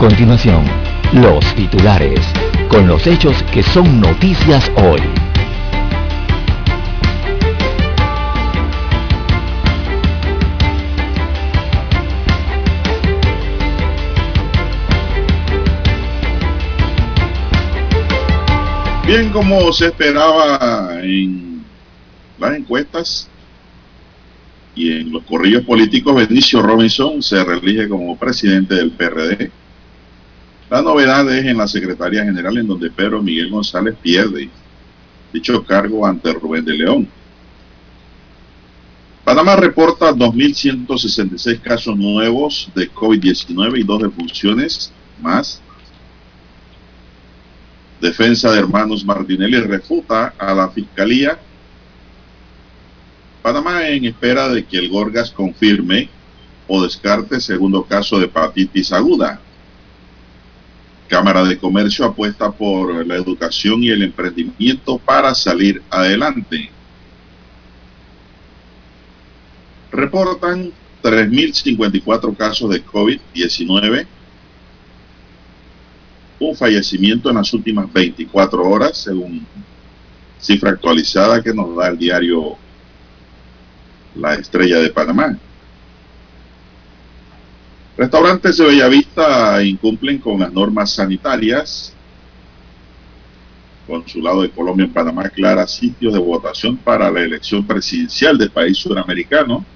Continuación, los titulares, con los hechos que son noticias hoy. Bien, como se esperaba en las encuestas y en los corrillos políticos, Benicio Robinson se reelige como presidente del PRD la novedad es en la Secretaría General, en donde Pedro Miguel González pierde dicho cargo ante Rubén de León. Panamá reporta 2.166 casos nuevos de COVID-19 y dos defunciones más. Defensa de Hermanos Martinelli refuta a la Fiscalía. Panamá en espera de que el Gorgas confirme o descarte segundo caso de hepatitis aguda. Cámara de Comercio apuesta por la educación y el emprendimiento para salir adelante. Reportan 3.054 casos de COVID-19, un fallecimiento en las últimas 24 horas, según cifra actualizada que nos da el diario La Estrella de Panamá. Restaurantes de Bellavista incumplen con las normas sanitarias. Consulado de Colombia en Panamá aclara sitios de votación para la elección presidencial del país suramericano.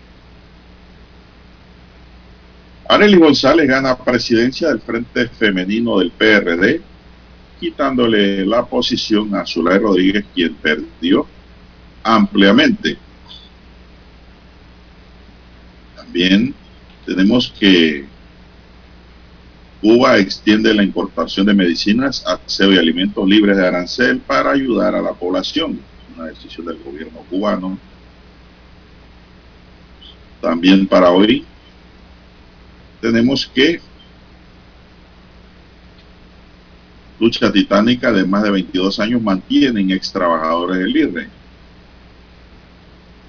Arely González gana presidencia del Frente Femenino del PRD, quitándole la posición a Zulay Rodríguez, quien perdió ampliamente. También tenemos que Cuba extiende la importación de medicinas, aseo y alimentos libres de arancel para ayudar a la población. Una decisión del gobierno cubano. También para hoy tenemos que lucha titánica de más de 22 años mantienen ex trabajadores del IRE.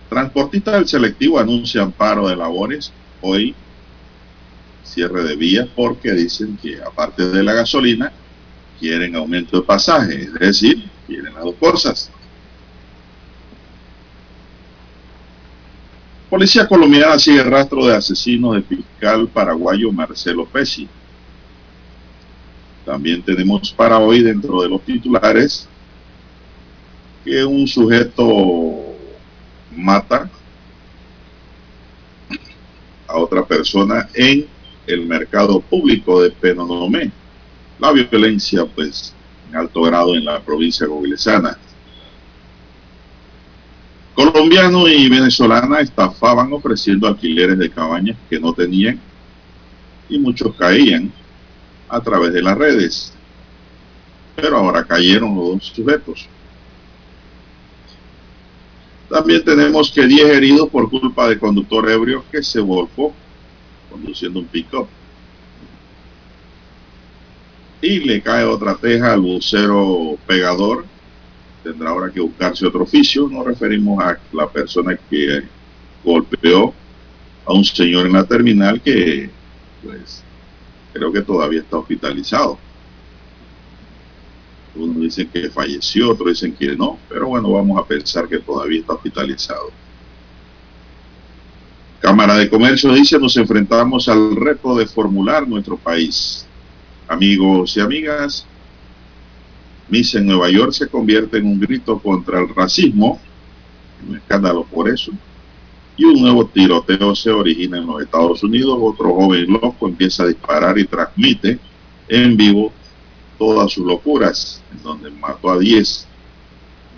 Transportistas del selectivo anuncian paro de labores hoy cierre de vías porque dicen que aparte de la gasolina quieren aumento de pasaje, es decir, quieren las dos cosas. Policía colombiana sigue rastro de asesinos del fiscal paraguayo Marcelo Pesci. También tenemos para hoy dentro de los titulares que un sujeto mata a otra persona en el mercado público de Penonomé. La violencia, pues, en alto grado en la provincia gobelesana. Colombiano y venezolana estafaban ofreciendo alquileres de cabañas que no tenían y muchos caían a través de las redes. Pero ahora cayeron los dos sujetos. También tenemos que 10 heridos por culpa de conductor ebrio que se volcó conduciendo un pick-up. Y le cae otra teja al bucero pegador. Tendrá ahora que buscarse otro oficio. Nos referimos a la persona que golpeó a un señor en la terminal que, pues, creo que todavía está hospitalizado. Unos dicen que falleció, otros dicen que no, pero bueno, vamos a pensar que todavía está hospitalizado. Cámara de Comercio dice, nos enfrentamos al reto de formular nuestro país. Amigos y amigas, Misa en Nueva York se convierte en un grito contra el racismo, un escándalo por eso, y un nuevo tiroteo se origina en los Estados Unidos. Otro joven loco empieza a disparar y transmite en vivo todas sus locuras, en donde mató a 10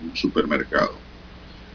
en un supermercado.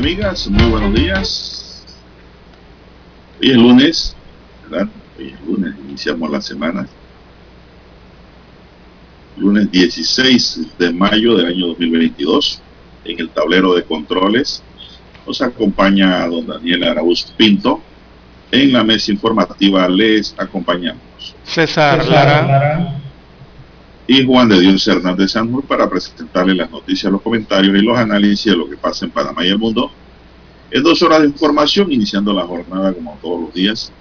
Amigas, muy buenos días. Hoy es lunes, ¿verdad? Hoy es lunes, iniciamos la semana. Lunes 16 de mayo del año 2022. En el tablero de controles nos acompaña don Daniel Araúz Pinto. En la mesa informativa les acompañamos. César, Lara y Juan de Dios Hernández Sanjur para presentarle las noticias, los comentarios y los análisis de lo que pasa en Panamá y el mundo. En dos horas de información, iniciando la jornada como todos los días,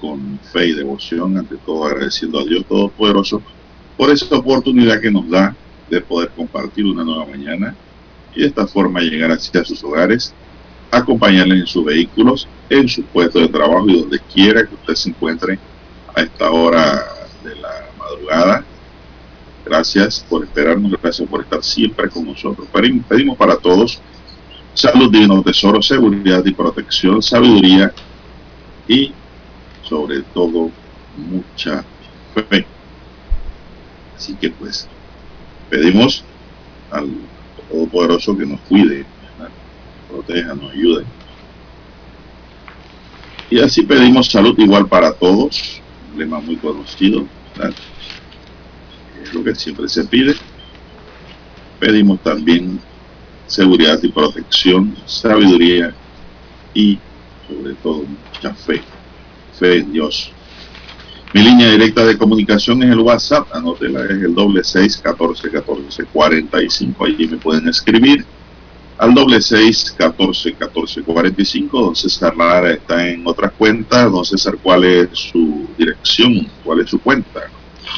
con fe y devoción, ante todo agradeciendo a Dios Todopoderoso por esta oportunidad que nos da de poder compartir una nueva mañana y de esta forma llegar hacia sus hogares, acompañarles en sus vehículos, en su puesto de trabajo y donde quiera que usted se encuentre a esta hora de la madrugada Gracias por esperarnos, gracias por estar siempre con nosotros. Pedimos para todos salud, divino tesoro, seguridad y protección, sabiduría y sobre todo mucha fe. Así que pues pedimos al Todopoderoso que nos cuide, proteja, nos ayude. Y así pedimos salud igual para todos, un lema muy conocido. Lo que siempre se pide. Pedimos también seguridad y protección, sabiduría y sobre todo mucha fe, fe en Dios. Mi línea directa de comunicación es el WhatsApp, anótela, es el doble seis catorce catorce cuarenta y cinco, allí me pueden escribir al doble seis catorce catorce cuarenta y cinco, don César Lara está en otra cuenta, don César, ¿cuál es su dirección? ¿Cuál es su cuenta?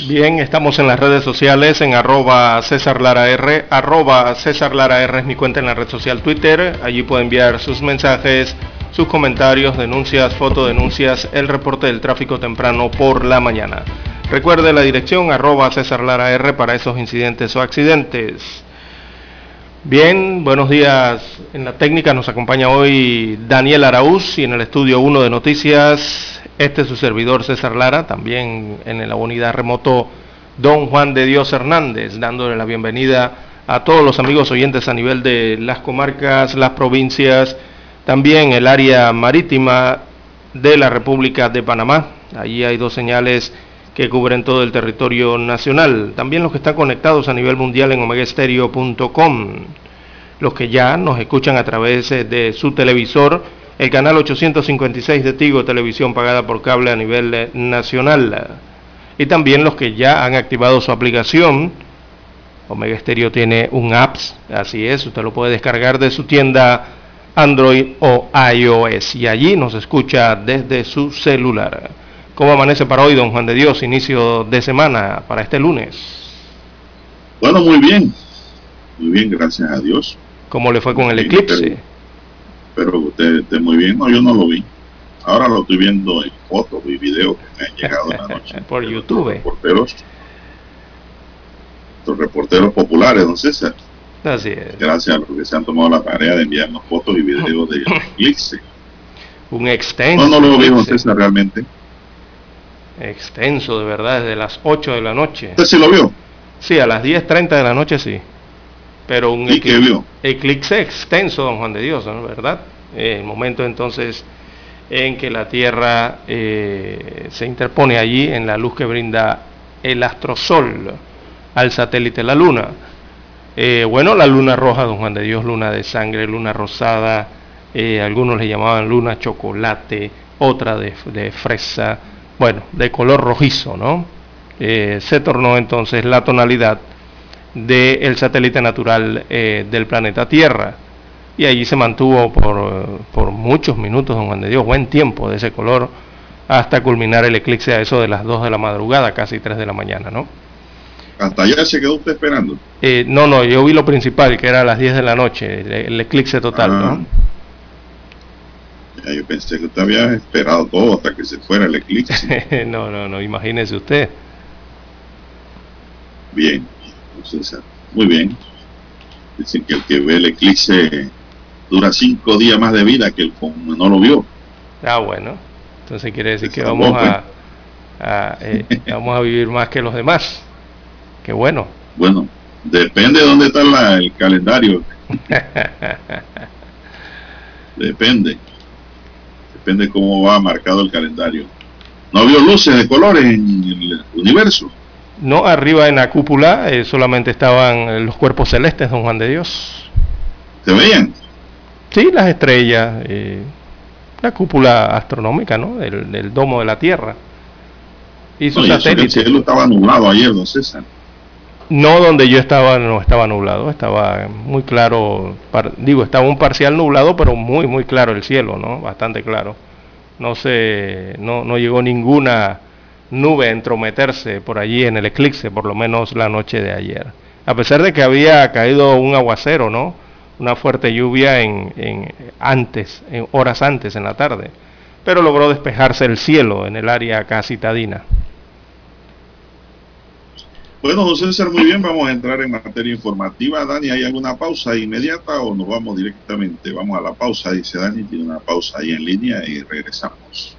Bien, estamos en las redes sociales en arroba César Lara R, arroba César Lara R es mi cuenta en la red social Twitter, allí puede enviar sus mensajes, sus comentarios, denuncias, fotodenuncias, el reporte del tráfico temprano por la mañana. Recuerde la dirección arroba César Lara R para esos incidentes o accidentes. Bien, buenos días. En la técnica nos acompaña hoy Daniel Araúz y en el estudio 1 de noticias este es su servidor César Lara, también en la unidad remoto don Juan de Dios Hernández, dándole la bienvenida a todos los amigos oyentes a nivel de las comarcas, las provincias, también el área marítima de la República de Panamá. Allí hay dos señales que cubren todo el territorio nacional. También los que están conectados a nivel mundial en omegaestereo.com. Los que ya nos escuchan a través de su televisor el canal 856 de Tigo, televisión pagada por cable a nivel eh, nacional. Y también los que ya han activado su aplicación. Omega Stereo tiene un apps, así es, usted lo puede descargar de su tienda Android o iOS y allí nos escucha desde su celular. ¿Cómo amanece para hoy, don Juan de Dios, inicio de semana para este lunes? Bueno, muy bien, muy bien, gracias a Dios. ¿Cómo le fue con el eclipse? Espero que usted esté muy bien. No, yo no lo vi. Ahora lo estoy viendo en fotos y videos que me han llegado en la noche. Por YouTube. Reporteros, los reporteros populares, don César. Así es. Gracias a los que se han tomado la tarea de enviarnos fotos y videos de eclipse. Un extenso. No, no lo vi, don César, realmente. Extenso, de verdad, desde las 8 de la noche. ¿Usted sí lo vio? Sí, a las 10.30 de la noche sí. Pero un ¿Y qué vio? eclipse extenso, don Juan de Dios, ¿no? ¿verdad? Eh, el momento entonces en que la Tierra eh, se interpone allí en la luz que brinda el astrosol al satélite la Luna. Eh, bueno, la luna roja, don Juan de Dios, luna de sangre, luna rosada, algunos le llamaban luna chocolate, otra de, de fresa, bueno, de color rojizo, ¿no? se tornó entonces la tonalidad del satélite natural del planeta Tierra y allí se mantuvo por, por muchos minutos, don Juan de Dios, buen tiempo de ese color, hasta culminar el eclipse a eso de las 2 de la madrugada, casi 3 de la mañana, ¿no? ¿Hasta allá se quedó usted esperando? Eh, no, no, yo vi lo principal, que era a las 10 de la noche, el, eclipse total, ¿no? Ah. Ya, yo pensé que usted había esperado todo hasta que se fuera el eclipse. no, no, no, imagínese usted. Bien, muy bien. Dicen que el que ve el eclipse dura cinco días más de vida que el que no lo vio. Ah, bueno. Entonces quiere decir que vamos a, eh, vamos a vivir más que los demás. Qué bueno. Bueno, depende de dónde está el calendario. depende. Depende cómo va marcado el calendario. ¿No vio luces de colores en el universo? No, arriba en la cúpula eh, solamente estaban los cuerpos celestes, don Juan de Dios. ¿Se veían? Sí, las estrellas, eh, la cúpula astronómica, ¿no? Del, domo de la Tierra. Y sus satélites. El cielo estaba nublado ayer, don César. No, donde yo estaba no estaba nublado, estaba muy claro, digo, estaba un parcial nublado, pero muy, muy claro el cielo, ¿no? Bastante claro. No se, no, no llegó ninguna nube entrometerse por allí en el eclipse, por lo menos la noche de ayer. A pesar de que había caído un aguacero, ¿no? una fuerte lluvia en, antes, en horas antes en la tarde, pero logró despejarse el cielo en el área acá citadina. Bueno, José César, muy bien, vamos a entrar en materia informativa. Dani, ¿hay alguna pausa inmediata o nos vamos directamente? Vamos a la pausa, dice Dani, tiene una pausa ahí en línea y regresamos.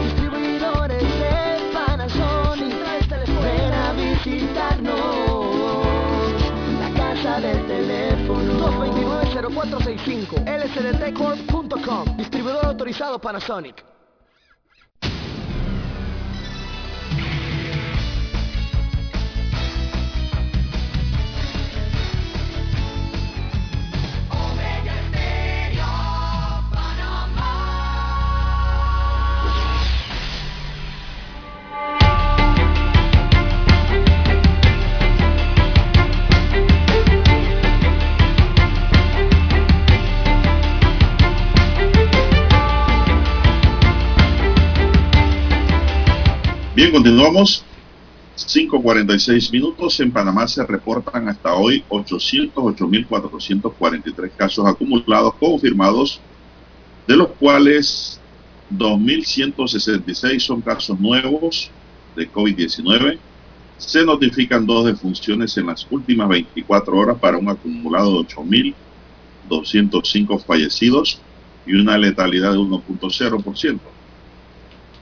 229-0465. lsdtcorp.com. Distribuidor autorizado Panasonic. Continuamos. 5.46 minutos. En Panamá se reportan hasta hoy 808.443 casos acumulados confirmados, de los cuales 2.166 son casos nuevos de COVID-19, Se notifican dos defunciones en las últimas 24 horas para un acumulado de 8.205 fallecidos y una letalidad de 1.0%.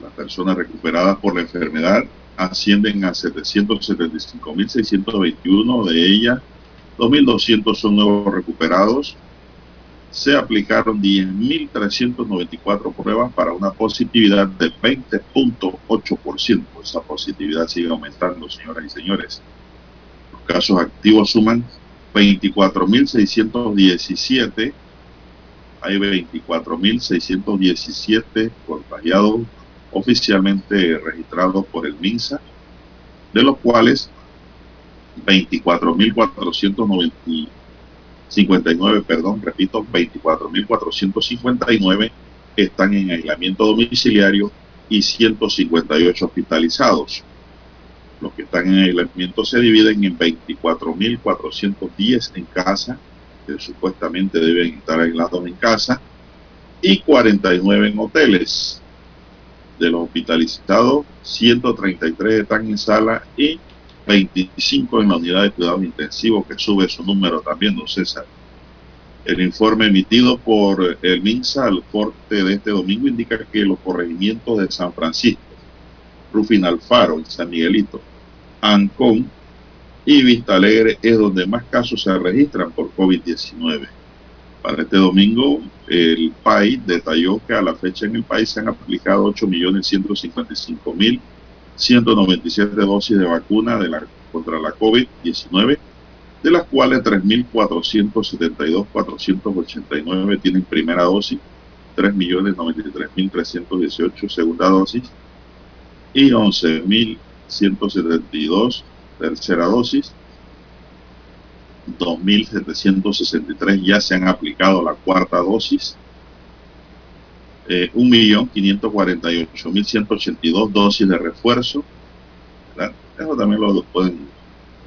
Las personas recuperadas por la enfermedad ascienden a 775.621, de ellas 2.200 son nuevos recuperados. Se aplicaron 10.394 pruebas para una positividad del 20.8%. Esa positividad sigue aumentando, señoras y señores. Los casos activos suman 24.617. Hay 24.617 contagiados oficialmente registrados por el MINSA, de los cuales 24.459, perdón, repito, 24.459 están en aislamiento domiciliario y 158 hospitalizados. Los que están en aislamiento se dividen en 24.410 en casa, que supuestamente deben estar aislados en casa, y 49 en hoteles. De los hospitalizados, 133 están en sala y 25 en la unidad de cuidados intensivos, que sube su número también, don César. El informe emitido por el MINSA al corte de este domingo indica que los corregimientos de San Francisco, Rufin Alfaro y San Miguelito, Ancón y Vista Alegre es donde más casos se registran por COVID-19. Para este domingo, el país detalló que a la fecha en el país se han aplicado 8.155.197 dosis de vacuna contra la COVID-19, de las cuales 3.472.489 tienen primera dosis, 3.093.318 segunda dosis y 11.172 tercera dosis 2.763 ya se han aplicado la cuarta dosis. Eh, 1.548.182 dosis de refuerzo. Eso también lo pueden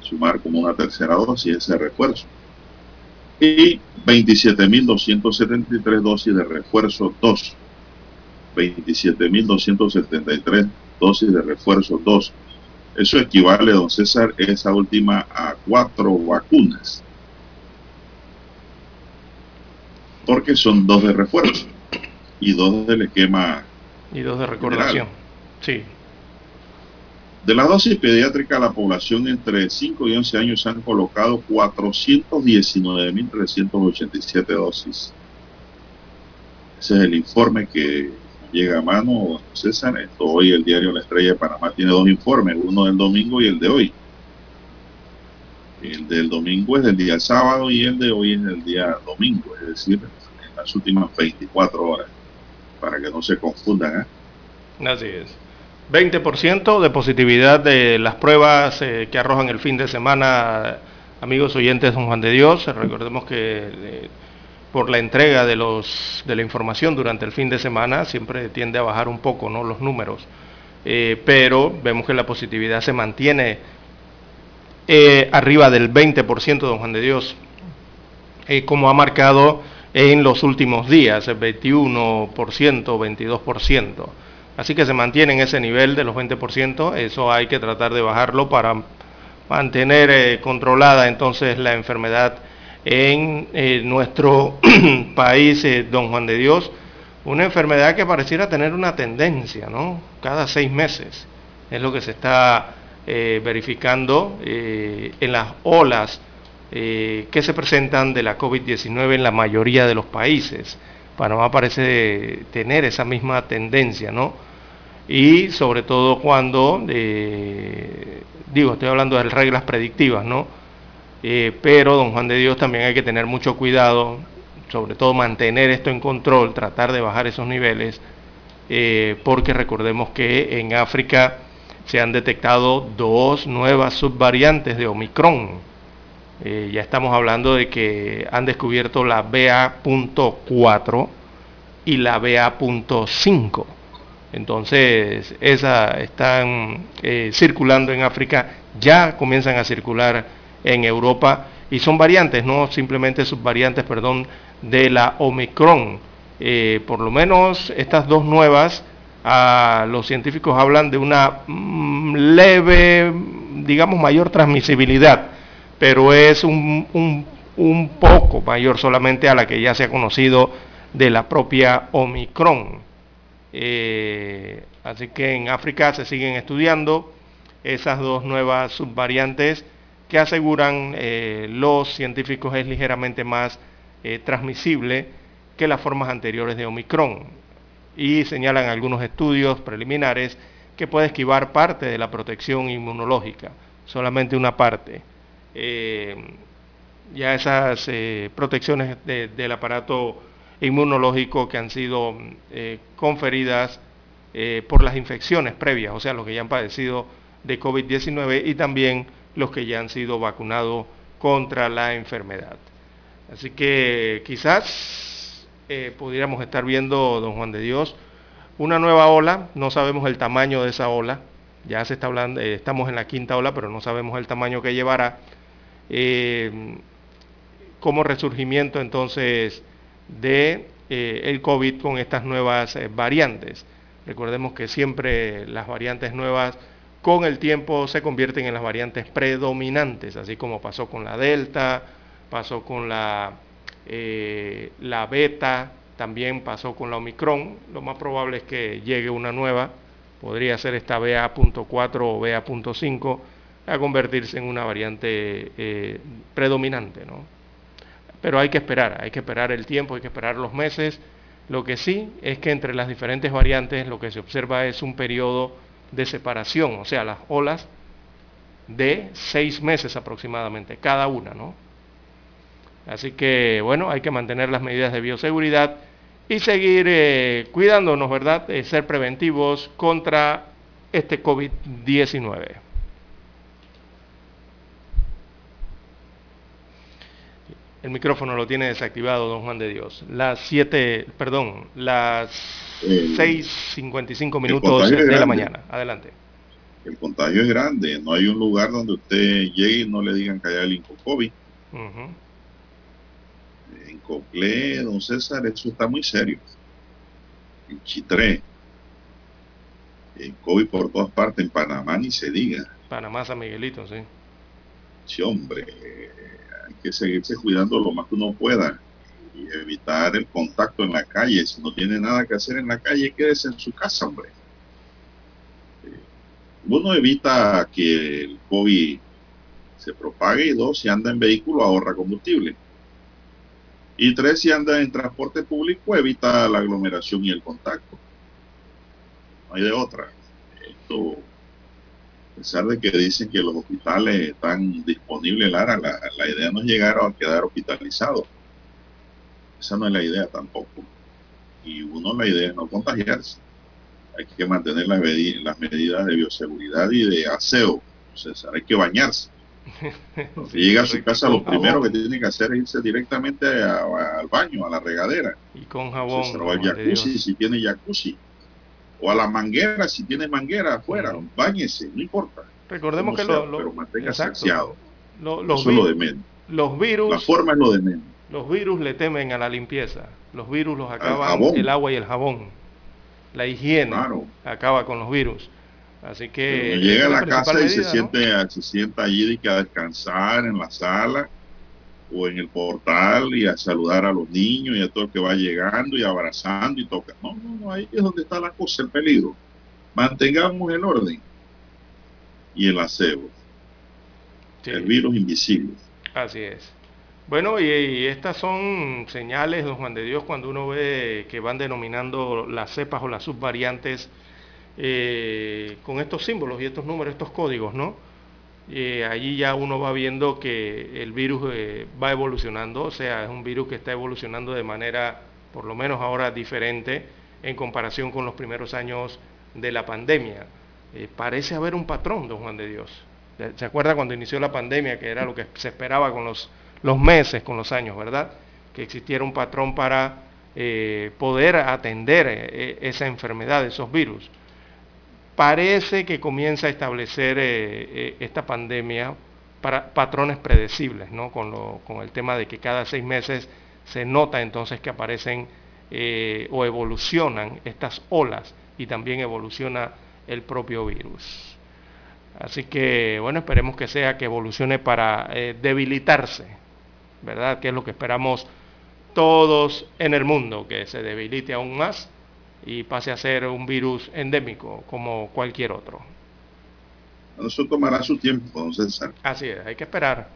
sumar como una tercera dosis, ese refuerzo. Y 27.273 dosis de refuerzo 2. 27.273 dosis de refuerzo 2 eso equivale, don César, esa última a cuatro vacunas. Porque son dos de refuerzo y dos del esquema. Y dos de recordación. Sí. De la dosis pediátrica, la población entre 5 y 11 años han colocado 419.387 dosis. Ese es el informe que llega a mano, César. Esto hoy el diario La Estrella de Panamá tiene dos informes, uno del domingo y el de hoy. El del domingo es del día sábado y el de hoy es del día domingo, es decir, en las últimas 24 horas, para que no se confundan. ¿eh? Así es. 20% de positividad de las pruebas eh, que arrojan el fin de semana, amigos oyentes don Juan de Dios. Recordemos que eh, por la entrega de, los, de la información durante el fin de semana, siempre tiende a bajar un poco ¿no? los números. Eh, pero vemos que la positividad se mantiene eh, arriba del 20%, don Juan de Dios, eh, como ha marcado en los últimos días, el 21%, 22%. Así que se mantiene en ese nivel de los 20%, eso hay que tratar de bajarlo para mantener controlada entonces la enfermedad en eh, nuestro país, eh, don Juan de Dios, una enfermedad que pareciera tener una tendencia, ¿no? Cada seis meses es lo que se está eh, verificando en las olas que se presentan de la COVID-19 en la mayoría de los países. Panamá parece tener esa misma tendencia, ¿no? Y sobre todo cuando, digo, estoy hablando de reglas predictivas, ¿no? Eh, pero, don Juan de Dios, también hay que tener mucho cuidado, sobre todo mantener esto en control, tratar de bajar esos niveles, eh, porque recordemos que en África se han detectado dos nuevas subvariantes de Omicron. Eh, ya estamos hablando de que han descubierto la BA.4 y la BA.5. Entonces, esas están circulando en África, ya comienzan a circular en Europa y son variantes, no simplemente subvariantes, perdón, de la Omicron. Eh, por lo menos estas dos nuevas, los científicos hablan de una mm, leve digamos, mayor transmisibilidad, pero es un, un poco mayor solamente a la que ya se ha conocido de la propia Omicron. Eh, así que en África se siguen estudiando esas dos nuevas subvariantes que aseguran eh, los científicos es ligeramente más eh, transmisible que las formas anteriores de Omicron. Y señalan algunos estudios preliminares que puede esquivar parte de la protección inmunológica, solamente una parte. ya esas protecciones del aparato inmunológico que han sido eh, conferidas eh, por las infecciones previas, o sea, los que ya han padecido de COVID-19 y también los que ya han sido vacunados contra la enfermedad. Así que quizás eh, pudiéramos estar viendo, don Juan de Dios, una nueva ola, no sabemos el tamaño de esa ola, ya se está hablando, estamos en la quinta ola, pero no sabemos el tamaño que llevará. como resurgimiento entonces de eh, el COVID con estas nuevas eh, variantes. Recordemos que siempre las variantes nuevas con el tiempo se convierten en las variantes predominantes, así como pasó con la Delta, pasó con la, eh, la Beta, también pasó con la Omicron. Lo más probable es que llegue una nueva, podría ser esta BA.4 o BA.5, a convertirse en una variante predominante. ¿no? pero hay que esperar, hay que esperar el tiempo, hay que esperar los meses. Lo que sí es que entre las diferentes variantes lo que se observa es un periodo de separación, o sea, las olas de seis meses aproximadamente, cada una, ¿no? Así que, bueno, hay que mantener las medidas de bioseguridad y seguir eh, cuidándonos, ¿verdad? De ser preventivos contra este COVID-19. El micrófono lo tiene desactivado, don Juan de Dios. Las 7, perdón, las 6.55 minutos de la mañana. Adelante. El contagio es grande. No hay un lugar donde usted llegue y no le digan que haya el Incocovid. En Coclé, don César, eso está muy serio. En Chitré. En COVID por todas partes. En Panamá ni se diga. Panamá, San Miguelito, sí. Sí, hombre que seguirse cuidando lo más que uno pueda y evitar el contacto en la calle. Si no tiene nada que hacer en la calle, quédese en su casa, hombre. Eh, uno evita que el COVID se propague y dos, si anda en vehículo, ahorra combustible. Y tres, si anda en transporte público, evita la aglomeración y el contacto. No hay de otra. Esto a pesar de que dicen que los hospitales están disponibles, Lara, la, idea no es llegar a quedar hospitalizado. Esa no es la idea tampoco. Y uno, la idea es no contagiarse. Hay que mantener las, medidas de bioseguridad y de aseo. Sea, hay que bañarse. Si llega a su casa, lo primero que tiene que hacer es irse directamente al baño, a la regadera. Y con jabón. O al jacuzzi, si tiene jacuzzi o a la manguera, si tiene manguera afuera, bañese, no importa. Recordemos que lo, pero mantenga saciado. los, lo de menos. Los virus. La forma es lo de menos. Los virus le temen a la limpieza. Los virus los acaban el, agua y el jabón. La higiene acaba con los virus. Así que llega a la casa y se siente, se sienta allí y a descansar en la sala o en el portal y a saludar a los niños y a todo el que va llegando y abrazando y toca. No, no, no, ahí es donde está la cosa, el peligro. Mantengamos el orden y el aseo. El virus invisible. Así es. Bueno, y, estas son señales, don Juan de Dios, cuando uno ve que van denominando las cepas o las subvariantes eh, con estos símbolos y estos números, estos códigos, ¿no? eh, allí ya uno va viendo que el virus eh, va evolucionando, o sea, es un virus que está evolucionando de manera, por lo menos ahora, diferente en comparación con los primeros años de la pandemia. Eh, parece haber un patrón, don Juan de Dios. ¿Se acuerda cuando inició la pandemia, que era lo que se esperaba con los, los meses, con los años, verdad? Que existiera un patrón para eh, poder atender esa enfermedad, esos virus parece que comienza a establecer eh, eh, esta pandemia para patrones predecibles, ¿no? Con, lo, con, el tema de que cada seis meses se nota entonces que aparecen eh, o evolucionan estas olas y también evoluciona el propio virus. Así que, bueno, esperemos que sea que evolucione para eh, debilitarse, ¿verdad? Que es lo que esperamos todos en el mundo, que se debilite aún más y pase a ser un virus endémico como cualquier otro. Eso tomará su tiempo, don César. Así es, hay que esperar.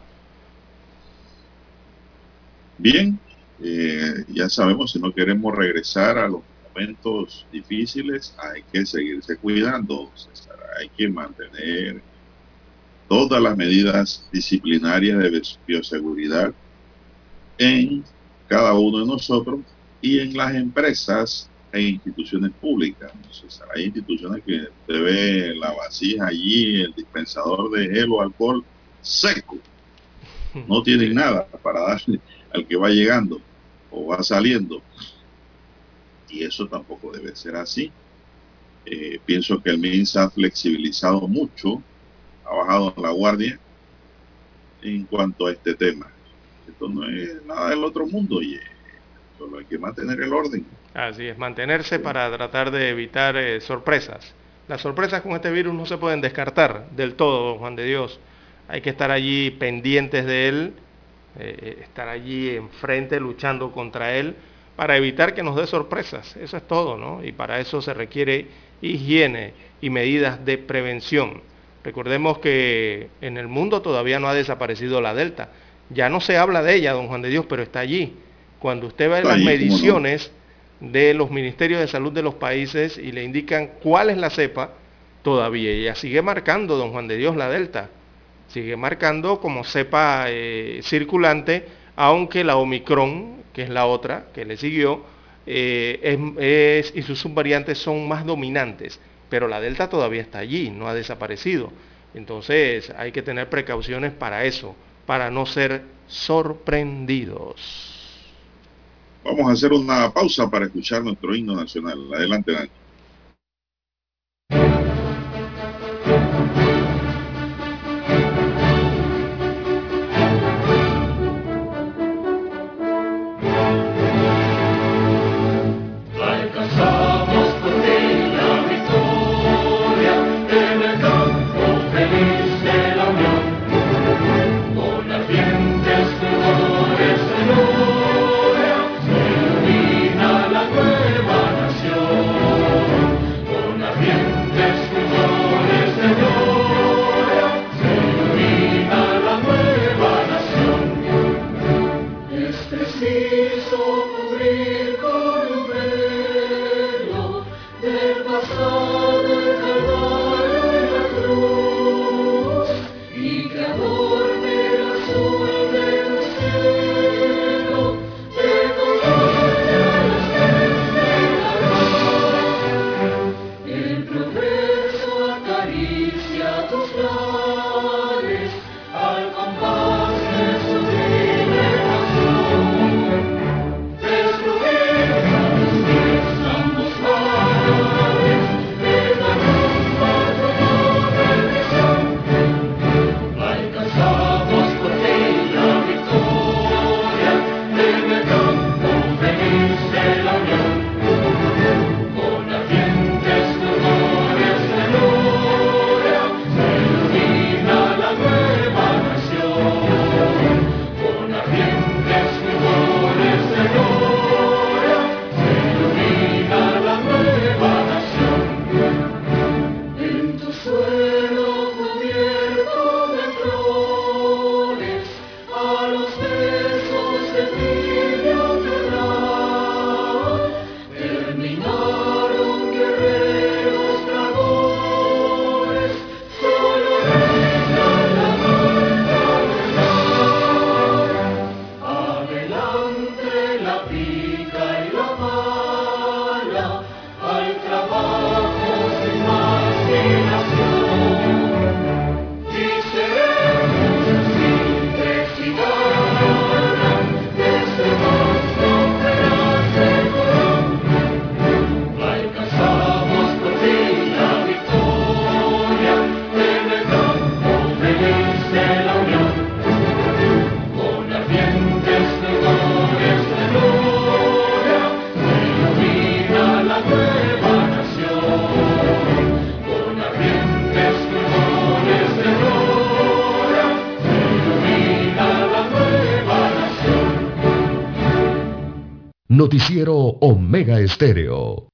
Bien, eh, ya sabemos, si no queremos regresar a los momentos difíciles, hay que seguirse cuidando, César. Hay que mantener todas las medidas disciplinarias de bioseguridad en cada uno de nosotros y en las empresas e instituciones públicas. hay instituciones que usted ve la vasija allí, el dispensador de gel o alcohol seco. No tienen nada para darle al que va llegando o va saliendo. Y eso tampoco debe ser así. Eh, pienso que el MINS ha flexibilizado mucho, ha bajado la guardia en cuanto a este tema. Esto no es nada del otro mundo, y solo hay que mantener el orden. Así es, mantenerse para tratar de evitar eh, sorpresas. Las sorpresas con este virus no se pueden descartar del todo, Juan de Dios. Hay que estar allí pendientes de él, eh, estar allí enfrente luchando contra él para evitar que nos dé sorpresas. Eso es todo, ¿no? Y para eso se requiere higiene y medidas de prevención. Recordemos que en el mundo todavía no ha desaparecido la Delta. Ya no se habla de ella, don Juan de Dios, pero está allí. Cuando usted ve las mediciones de los ministerios de salud de los países y le indican cuál es la cepa, todavía ella sigue marcando, don Juan de Dios, la Delta. Sigue marcando como cepa eh, circulante, aunque la Omicron, que es la otra que le siguió, eh, es, y sus subvariantes son más dominantes, pero la Delta todavía está allí, no ha desaparecido. Entonces hay que tener precauciones para eso, para no ser sorprendidos. Vamos a hacer una pausa para escuchar nuestro himno nacional. Adelante, Dani. Estéreo.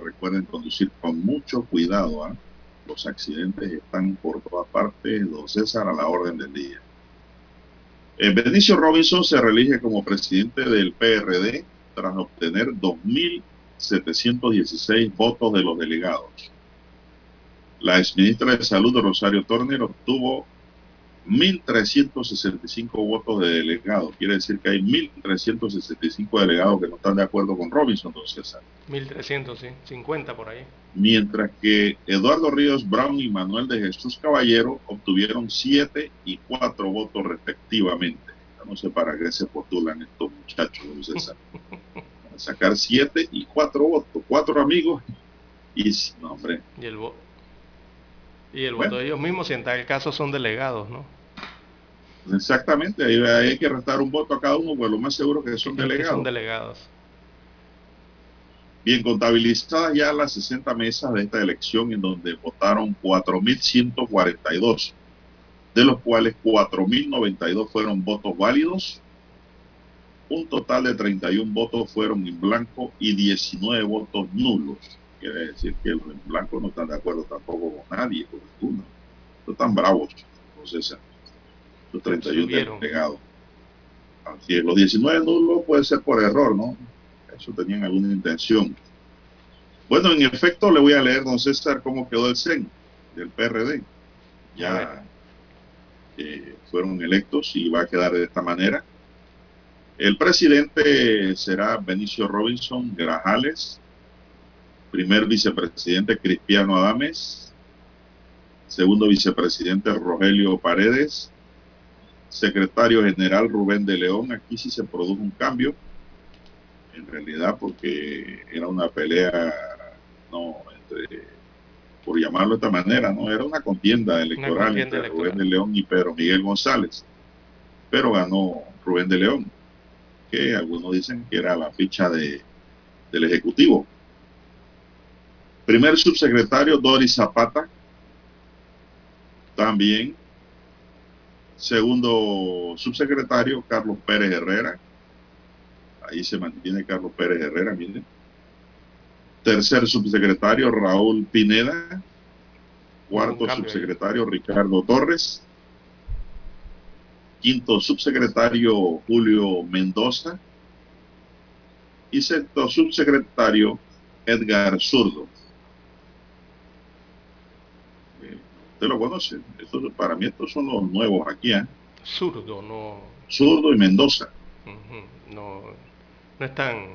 Recuerden conducir con mucho cuidado. ¿ah? Los accidentes están por todas partes. Don César a la orden del día. Eh, Benicio Robinson se reelige como presidente del PRD tras obtener 2.716 votos de los delegados. La exministra de Salud, Rosario Torner, obtuvo 1.365 votos de delegados. Quiere decir que hay 1.365 delegados que no están de acuerdo con Robinson, don César. 1.300, sí, 50 por ahí. Mientras que Eduardo Ríos Brown y Manuel de Jesús Caballero obtuvieron 7 y 4 votos respectivamente. No sé para qué se postulan estos muchachos, don César. Para sacar 7 y 4 votos. Cuatro amigos y... No, hombre. Y el, y el voto de ellos mismos, si en tal caso son delegados, ¿no? Exactamente, ahí hay que restar un voto a cada uno, pues lo más seguro que son delegados. son delegados. Bien, contabilizadas ya las 60 mesas de esta elección en donde votaron 4.142, de los cuales 4.092 fueron votos válidos, un total de 31 votos fueron en blanco y 19 votos nulos. Quiere decir que los en blanco no están de acuerdo tampoco con nadie, con ninguno. No están bravos, entonces los 31 delegados. Así es, los 19 nulos puede ser por error, ¿no? Eso tenían alguna intención. Bueno, en efecto, le voy a leer, don César, cómo quedó el CEN del PRD. Ya eh, fueron electos y va a quedar de esta manera. El presidente será Benicio Robinson Grajales, primer vicepresidente Cristiano Adames, segundo vicepresidente Rogelio Paredes, secretario general Rubén de León. Aquí sí se produjo un cambio, en realidad porque era una pelea, no, entre, por llamarlo de esta manera, no, era una contienda electoral entre Rubén de León y Pedro Miguel González. Pero ganó Rubén de León, que algunos dicen que era la ficha de, del Ejecutivo. Primer subsecretario Doris Zapata, también Segundo subsecretario, Carlos Pérez Herrera. Ahí se mantiene Carlos Pérez Herrera, miren. Tercer subsecretario, Raúl Pineda. Cuarto subsecretario, Ricardo Torres. Quinto subsecretario, Julio Mendoza. Y sexto subsecretario, Edgar Zurdo. Usted lo conoce. para mí estos son los nuevos aquí. ¿eh? Zurdo, no. Zurdo y Mendoza. No, no es tan,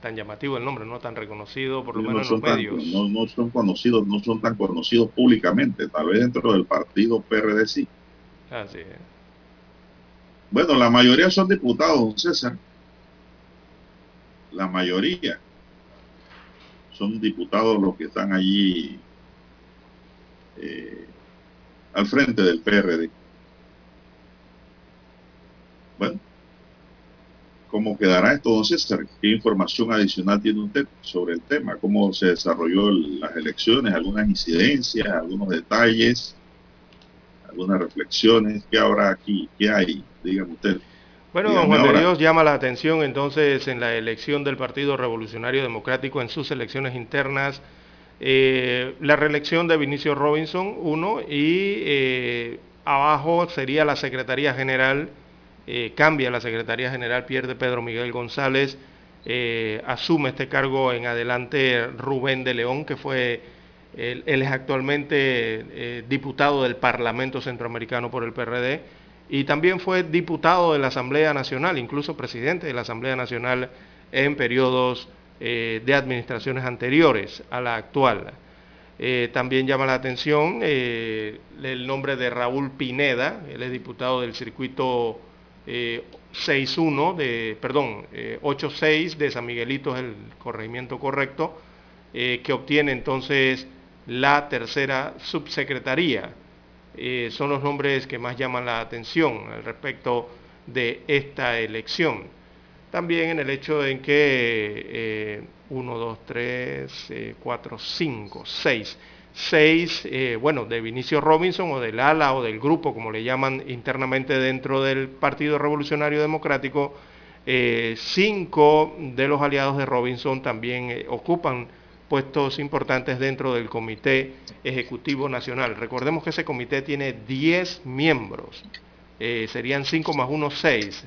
tan llamativo el nombre, no tan reconocido, por lo menos en los medios. No, no, son conocidos, no son tan conocidos públicamente, tal vez dentro del partido PRD sí. Así es. Bueno, la mayoría son diputados, César. La mayoría son diputados los que están allí eh, al frente del PRD. Bueno, ¿cómo quedará esto, don César? ¿Qué información adicional tiene usted sobre el tema? ¿Cómo se desarrolló las elecciones? ¿Algunas incidencias? ¿Algunos detalles? ¿Algunas reflexiones? ¿Qué habrá aquí? ¿Qué hay? Dígame usted. Bueno, don Juan de Dios llama la atención entonces en la elección del Partido Revolucionario Democrático en sus elecciones internas eh, la reelección de Vinicio Robinson, uno, y eh, abajo sería la Secretaría General, eh, cambia la Secretaría General, pierde Pedro Miguel González, asume este cargo en adelante Rubén de León, que fue, él, él es actualmente diputado del Parlamento Centroamericano por el PRD, y también fue diputado de la Asamblea Nacional, incluso presidente de la Asamblea Nacional en periodos eh, de administraciones anteriores a la actual. Eh, también llama la atención eh, el nombre de Raúl Pineda, él es diputado del circuito 61 de, perdón, 86 de San Miguelito es el corregimiento correcto, que obtiene entonces la tercera subsecretaría. son los nombres que más llaman la atención al respecto de esta elección. También en el hecho en que 1, 2, 3, 4, 5, 6. 6, bueno, de Vinicio Robinson o del ala o del grupo, como le llaman internamente dentro del Partido Revolucionario Democrático, eh, cinco de los aliados de Robinson también eh, ocupan puestos importantes dentro del Comité Ejecutivo Nacional. Recordemos que ese comité tiene 10 miembros, eh, serían 5 más 1, 6.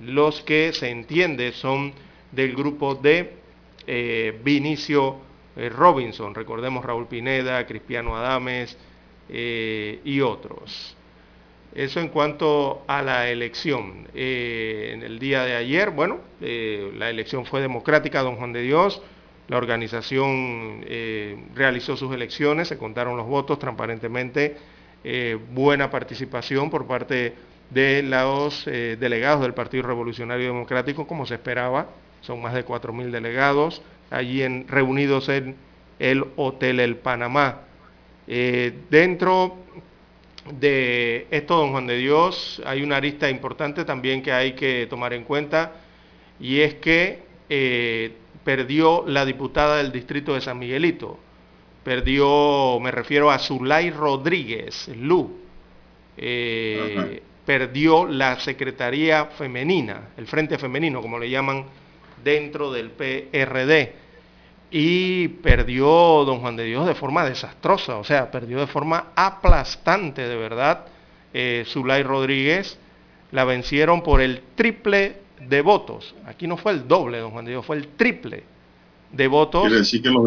Los que se entiende son del grupo de eh, Vinicio eh, Robinson, recordemos Raúl Pineda, Cristiano Adames eh, y otros. Eso en cuanto a la elección. en el día de ayer, bueno, la elección fue democrática, don Juan de Dios. La organización realizó sus elecciones, se contaron los votos transparentemente, buena participación por parte de los delegados del Partido Revolucionario Democrático, como se esperaba, son más de 4.000 delegados allí en, reunidos en el Hotel El Panamá. Eh, dentro de esto, don Juan de Dios, hay una arista importante también que hay que tomar en cuenta y es que eh, perdió la diputada del distrito de San Miguelito. Perdió, me refiero a Zulay Rodríguez, Lu. Eh, perdió la Secretaría Femenina, el Frente Femenino, como le llaman dentro del PRD. Y perdió don Juan de Dios de forma desastrosa, o sea, perdió de forma aplastante, de verdad. Eh, Zulay Rodríguez la vencieron por el triple de votos. Aquí no fue el doble, don Juan de Dios, fue el triple de votos. Quiere decir que los,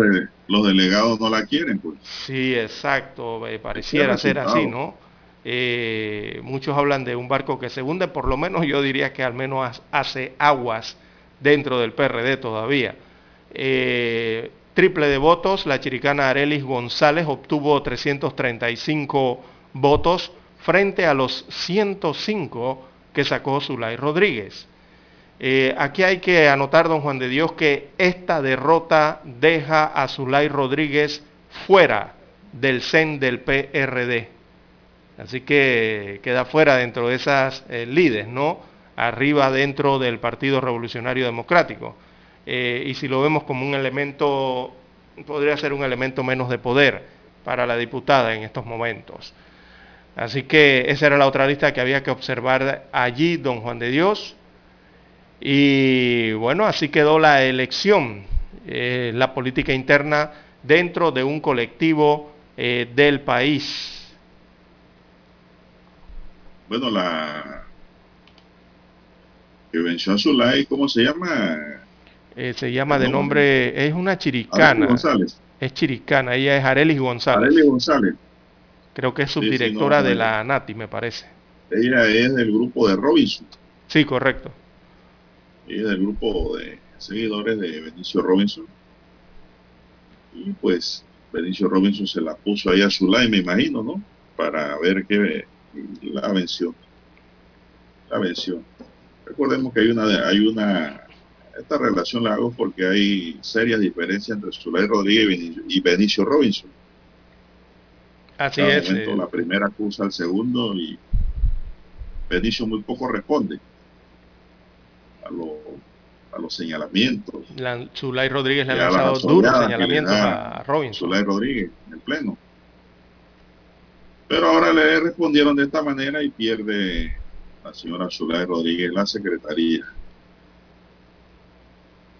los delegados no la quieren, pues. Sí, exacto, me pareciera ser así, ¿no? Eh, muchos hablan de un barco que se hunde, por lo menos yo diría que al menos hace aguas dentro del PRD todavía. Eh, triple de votos, la chiricana Arelis González obtuvo 335 votos frente a los 105 que sacó Zulay Rodríguez. Eh, aquí hay que anotar, don Juan de Dios, que esta derrota deja a Zulay Rodríguez fuera del CEN del PRD. Así que queda fuera dentro de esas eh, líderes, ¿no? arriba dentro del Partido Revolucionario Democrático. Eh, y si lo vemos como un elemento, podría ser un elemento menos de poder para la diputada en estos momentos. Así que esa era la otra lista que había que observar allí, don Juan de Dios. Y bueno, así quedó la elección, eh, la política interna dentro de un colectivo eh, del país. Bueno, la, que venció a Zulay, ¿cómo se llama? Eh, se llama de nombre, es una chiricana. González. Es chiricana, ella es Arelis González. Arelis González. Creo que es subdirectora de la NATI, me parece. Ella es del grupo de Robinson. Sí, correcto. Ella es del grupo de seguidores de Benicio Robinson. Y pues Benicio Robinson se la puso ahí a Zulay, me imagino, ¿no? Para ver qué la venció. La venció. Recordemos que hay una, hay una, esta relación la hago porque hay serias diferencias entre Zulay Rodríguez y Benicio, Robinson. Así es. Eh. La primera acusa al segundo y Benicio muy poco responde a, a los señalamientos. La, Zulay Rodríguez le ha lanzado duros señalamientos a Robinson. Zulay Rodríguez en el pleno. Pero ahora le respondieron de esta manera y pierde la señora Zulay Rodríguez, la secretaría.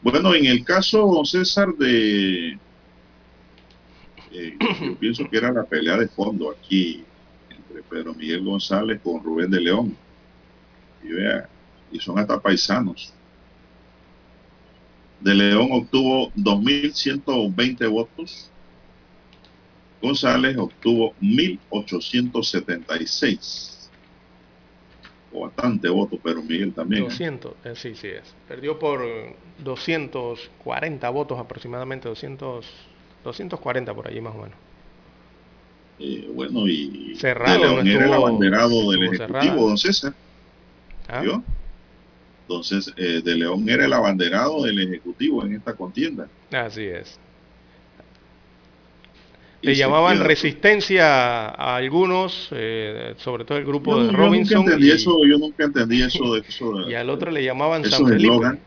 Bueno, en el caso, César, de... Eh, yo pienso que era la pelea de fondo aquí entre Pedro Miguel González con Rubén de León. Y vea, y son hasta paisanos. De León obtuvo 2.120 votos. González obtuvo 1.876 bastante votos, pero Miguel también. 200, ¿eh? sí, sí es. Perdió por 240 votos aproximadamente, 200, 240 por allí más o menos. Eh, bueno, y Cerrado, de León no era el abanderado del Ejecutivo, cerrada. don César. ¿Ah? ¿vio? Entonces, eh, de León era el abanderado del Ejecutivo en esta contienda. Así es. Le llamaban queda- resistencia a algunos, eh, sobre todo el grupo Yo, de yo Robinson, nunca entendí y, eso, yo nunca entendí eso de eso de- y al otro le llamaban San Felipe. eslogan.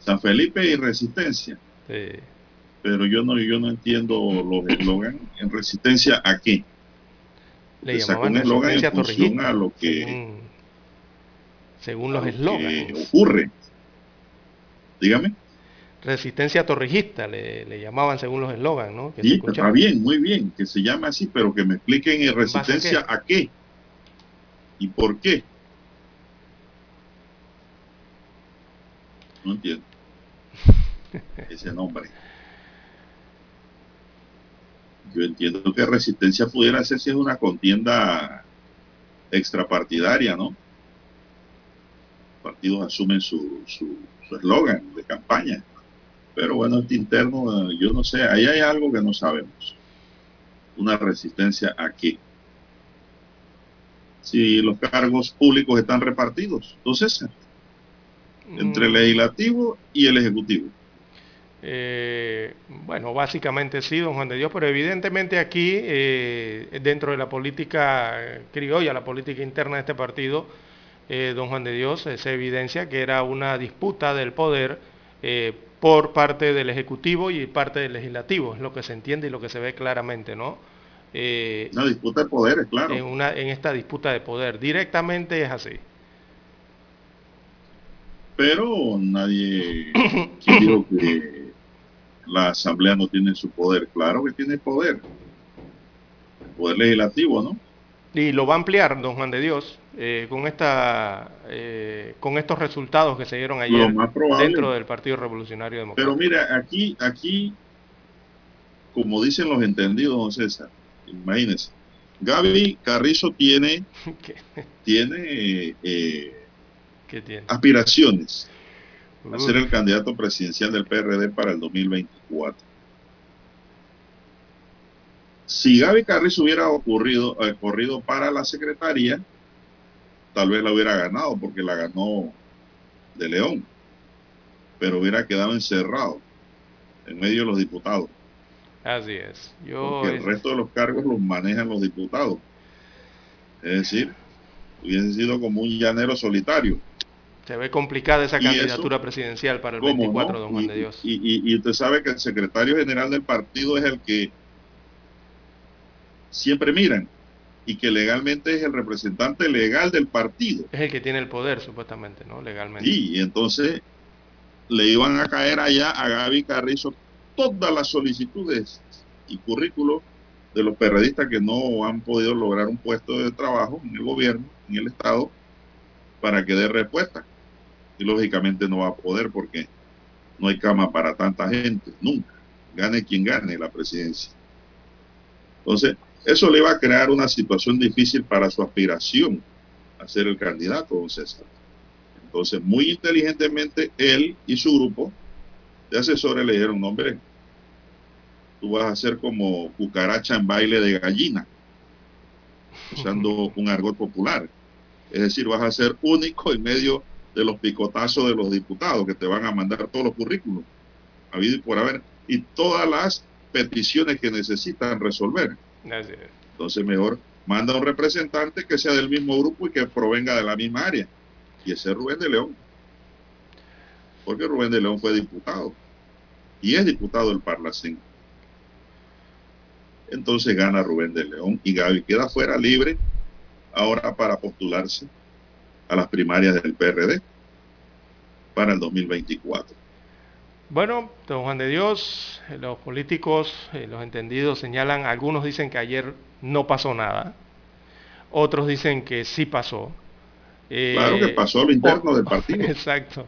San Felipe y Resistencia. Sí. Pero yo no, yo no entiendo los eslogan en resistencia a qué. Le llamaban un en torrijista, a lo que, según, según a los eslogans. ocurre. Dígame. Resistencia torrijista le, le llamaban según los eslogans, ¿no? Que Sí, está bien, muy bien, que se llame así, pero que me expliquen en a resistencia a qué y por qué. No entiendo ese nombre. Yo entiendo que resistencia pudiera ser si es una contienda extrapartidaria, ¿no? Partidos asumen su su su eslogan de campaña. Pero bueno, este interno, eh, yo no sé, ahí hay algo que no sabemos. Una resistencia a qué. Si los cargos públicos están repartidos, entonces, entre el Mm, legislativo y el ejecutivo. eh, bueno, básicamente sí, don Juan de Dios, pero evidentemente aquí, eh, dentro de la política criolla, la política interna de este partido, eh, don Juan de Dios, eh, se evidencia que era una disputa del poder eh, por parte del Ejecutivo y parte del Legislativo, es lo que se entiende y lo que se ve claramente, ¿no? Eh, Una disputa de poderes, claro. en, una, en esta disputa de poder. Directamente es así. Pero nadie ¿quién dijo que la asamblea no tiene su poder. Claro que tiene poder. El poder legislativo, ¿no? Y lo va a ampliar, don Juan de Dios, eh, con, esta, eh, con estos resultados que se dieron ayer dentro del Partido Revolucionario Pero Democrático. mira, aquí, aquí, como dicen los entendidos, don César, imagínense, Gaby Carrizo tiene, ¿Qué, tiene eh, qué tiene? aspiraciones a ser el candidato presidencial del PRD para el 2024. Si Gaby Carrizo hubiera ocurrido, eh, corrido para la secretaría, tal vez la hubiera ganado porque la ganó de León, pero hubiera quedado encerrado en medio de los diputados, Así es. Yo, porque el es- resto de los cargos los manejan los diputados. Es decir, hubiese sido como un llanero solitario. se ve complicada esa eso, candidatura presidencial para el ¿Cómo 24, no? don Juan y, de Dios. y- y- y usted sabe que el secretario general del partido es el que siempre miran y que legalmente es el representante legal del partido. es el que tiene el poder, supuestamente, ¿no? Legalmente. Y entonces le iban a caer allá a Gaby Carrizo todas las solicitudes y currículos de los periodistas que no han podido lograr un puesto de trabajo en el gobierno, en el Estado, para que dé respuesta. Y lógicamente no va a poder porque no hay cama para tanta gente, nunca. Gane quien gane la presidencia. Entonces, eso le va a crear una situación difícil para su aspiración a ser el candidato, don César. Entonces, muy inteligentemente, él y su grupo de asesores le dijeron, "No, hombre, tú vas a ser como cucaracha en baile de gallina, usando un argot popular. Es decir, vas a ser único en medio de los picotazos de los diputados que te van a mandar todos los currículos, habido y por haber, y todas las peticiones que necesitan resolver. Entonces, mejor manda un representante que sea del mismo grupo y que provenga de la misma área. Y ese es Rubén de León. Porque Rubén de León fue diputado. Y es diputado del Parlacén. Entonces gana Rubén de León y Gaby queda fuera libre ahora para postularse a las primarias del PRD para el 2024. Bueno, don Juan de Dios, eh, los políticos, eh, los entendidos señalan, algunos dicen que ayer no pasó nada, otros dicen que sí pasó. Eh, Claro que pasó lo interno del partido. Exacto.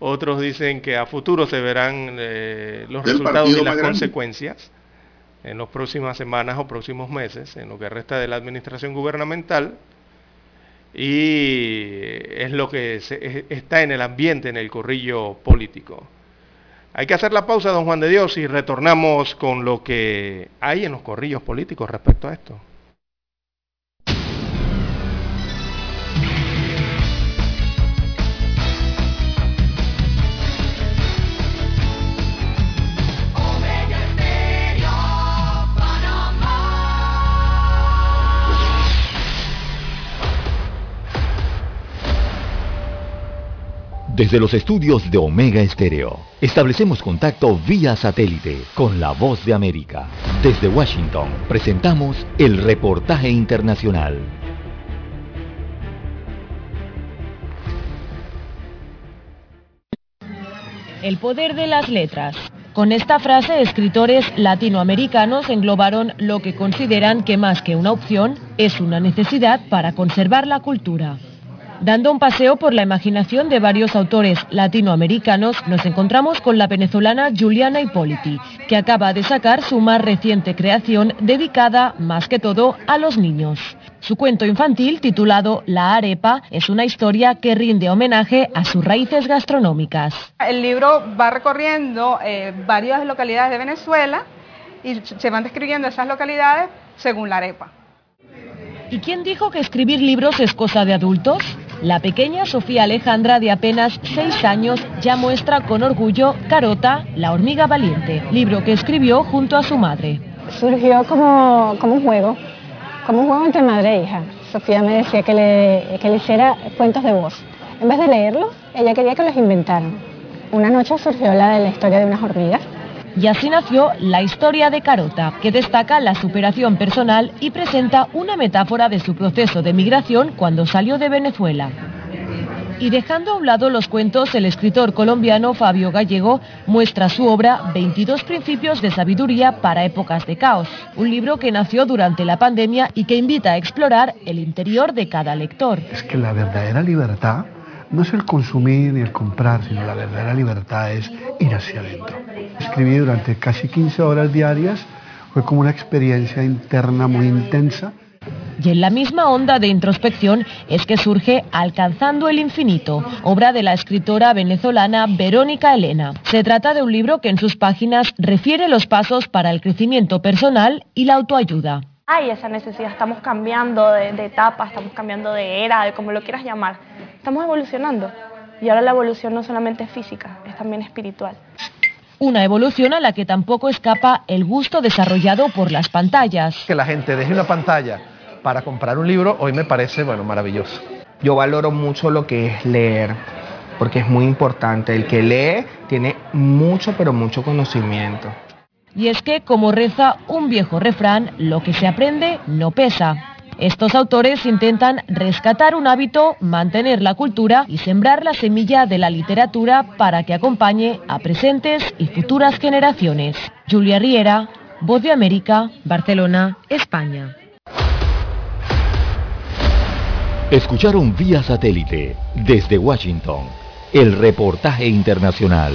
Otros dicen que a futuro se verán eh, los Del resultados y las consecuencias en las próximas semanas o próximos meses, en lo que resta de la administración gubernamental. Y es lo que se- es- está en el ambiente, en el corrillo político. Hay que hacer la pausa, don Juan de Dios, y retornamos con lo que hay en los corrillos políticos respecto a esto. Desde los estudios de Omega Estéreo, establecemos contacto vía satélite con la voz de América. Desde Washington, presentamos el reportaje internacional. El poder de las letras. Con esta frase, escritores latinoamericanos englobaron lo que consideran que más que una opción, es una necesidad para conservar la cultura. Dando un paseo por la imaginación de varios autores latinoamericanos, nos encontramos con la venezolana Juliana Hipóliti, que acaba de sacar su más reciente creación dedicada, más que todo, a los niños. Su cuento infantil, titulado La arepa, es una historia que rinde homenaje a sus raíces gastronómicas. El libro va recorriendo eh, varias localidades de Venezuela y se van describiendo esas localidades según la arepa. ¿Y quién dijo que escribir libros es cosa de adultos? La pequeña Sofía Alejandra, de apenas 6 años, ya muestra con orgullo Carota, la hormiga valiente, libro que escribió junto a su madre. Surgió como, como un juego, como un juego entre madre e hija. Sofía me decía que le, que le hiciera cuentos de voz. En vez de leerlos, ella quería que los inventaran. Una noche surgió la de la historia de unas hormigas y así nació la historia de Carota, que destaca la superación personal y presenta una metáfora de su proceso de migración cuando salió de Venezuela. Y dejando a un lado los cuentos, el escritor colombiano Fabio Gallego muestra su obra 22 principios de sabiduría para épocas de caos, un libro que nació durante la pandemia y que invita a explorar el interior de cada lector. Es que la verdadera libertad no es el consumir ni el comprar, sino la verdadera libertad es ir hacia adentro. Escribí durante casi 15 horas diarias, fue como una experiencia interna muy intensa. Y en la misma onda de introspección es que surge Alcanzando el Infinito, obra de la escritora venezolana Verónica Elena. Se trata de un libro que en sus páginas refiere los pasos para el crecimiento personal y la autoayuda. Hay esa necesidad, estamos cambiando de, de etapa, estamos cambiando de era, de como lo quieras llamar estamos evolucionando. Y ahora la evolución no solamente es física, es también espiritual. Una evolución a la que tampoco escapa el gusto desarrollado por las pantallas. Que la gente deje una pantalla para comprar un libro hoy me parece, bueno, maravilloso. Yo valoro mucho lo que es leer, porque es muy importante. El que lee tiene mucho, pero mucho conocimiento. Y es que, como reza un viejo refrán, lo que se aprende no pesa. Estos autores intentan rescatar un hábito, mantener la cultura y sembrar la semilla de la literatura para que acompañe a presentes y futuras generaciones. Julia Riera, Voz de América, Barcelona, España. Escucharon vía satélite desde Washington el reportaje internacional.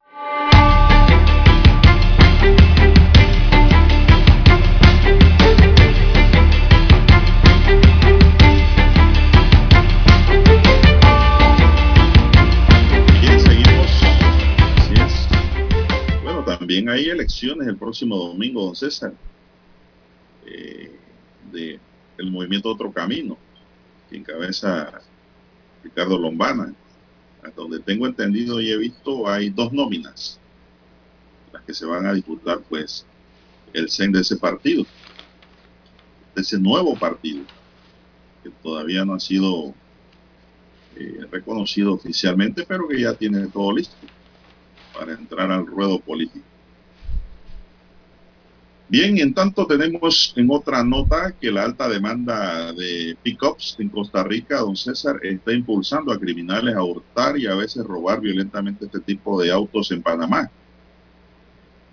También hay elecciones el próximo domingo, don César, eh, de el movimiento Otro Camino, que encabeza Ricardo Lombana. Hasta donde tengo entendido y he visto, hay dos nóminas, las que se van a disputar, pues, el CEN de ese partido, de ese nuevo partido, que todavía no ha sido eh, reconocido oficialmente, pero que ya tiene todo listo para entrar al ruedo político. Bien, en tanto tenemos en otra nota que la alta demanda de pickups en Costa Rica, don César, está impulsando a criminales a hurtar y a veces robar violentamente este tipo de autos en Panamá.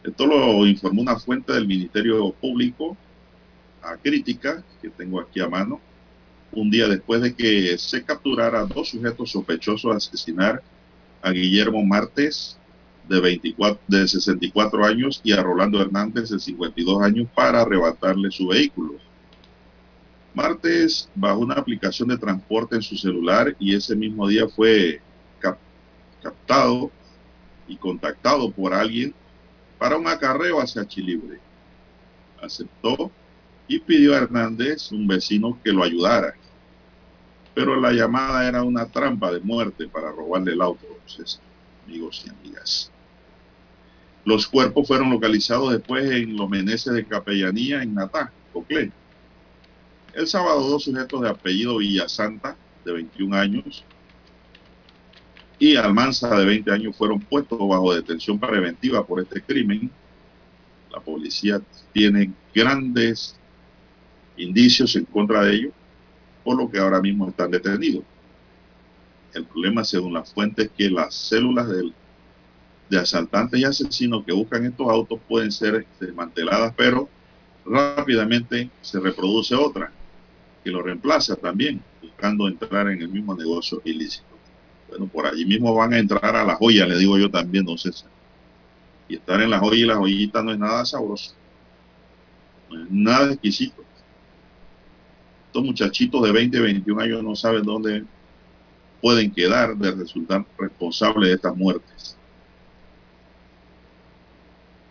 Esto lo informó una fuente del Ministerio Público a crítica que tengo aquí a mano, un día después de que se capturara dos sujetos sospechosos de asesinar a Guillermo Martes de, 24, de 64 años y a Rolando Hernández de 52 años para arrebatarle su vehículo. Martes bajo una aplicación de transporte en su celular y ese mismo día fue cap captado y contactado por alguien para un acarreo hacia Chilibre. Aceptó y pidió a Hernández, un vecino, que lo ayudara. Pero la llamada era una trampa de muerte para robarle el auto, amigos y amigas. Los cuerpos fueron localizados después en los meneses de capellanía en Natá, Coclé. El sábado, dos sujetos de apellido Villasanta, de 21 años, y Almanza, de 20 años, fueron puestos bajo detención preventiva por este crimen. La policía tiene grandes indicios en contra de ellos, por lo que ahora mismo están detenidos. El problema, según las fuentes, es que las células del de asaltantes y asesinos que buscan estos autos pueden ser desmanteladas, pero rápidamente se reproduce otra que lo reemplaza también, buscando entrar en el mismo negocio ilícito. Bueno, por allí mismo van a entrar a la joya, le digo yo también, don César. Y estar en la joya y la joyita no es nada sabroso, no es nada exquisito. Estos muchachitos de 20, 21 años no saben dónde pueden quedar de resultar responsables de estas muertes.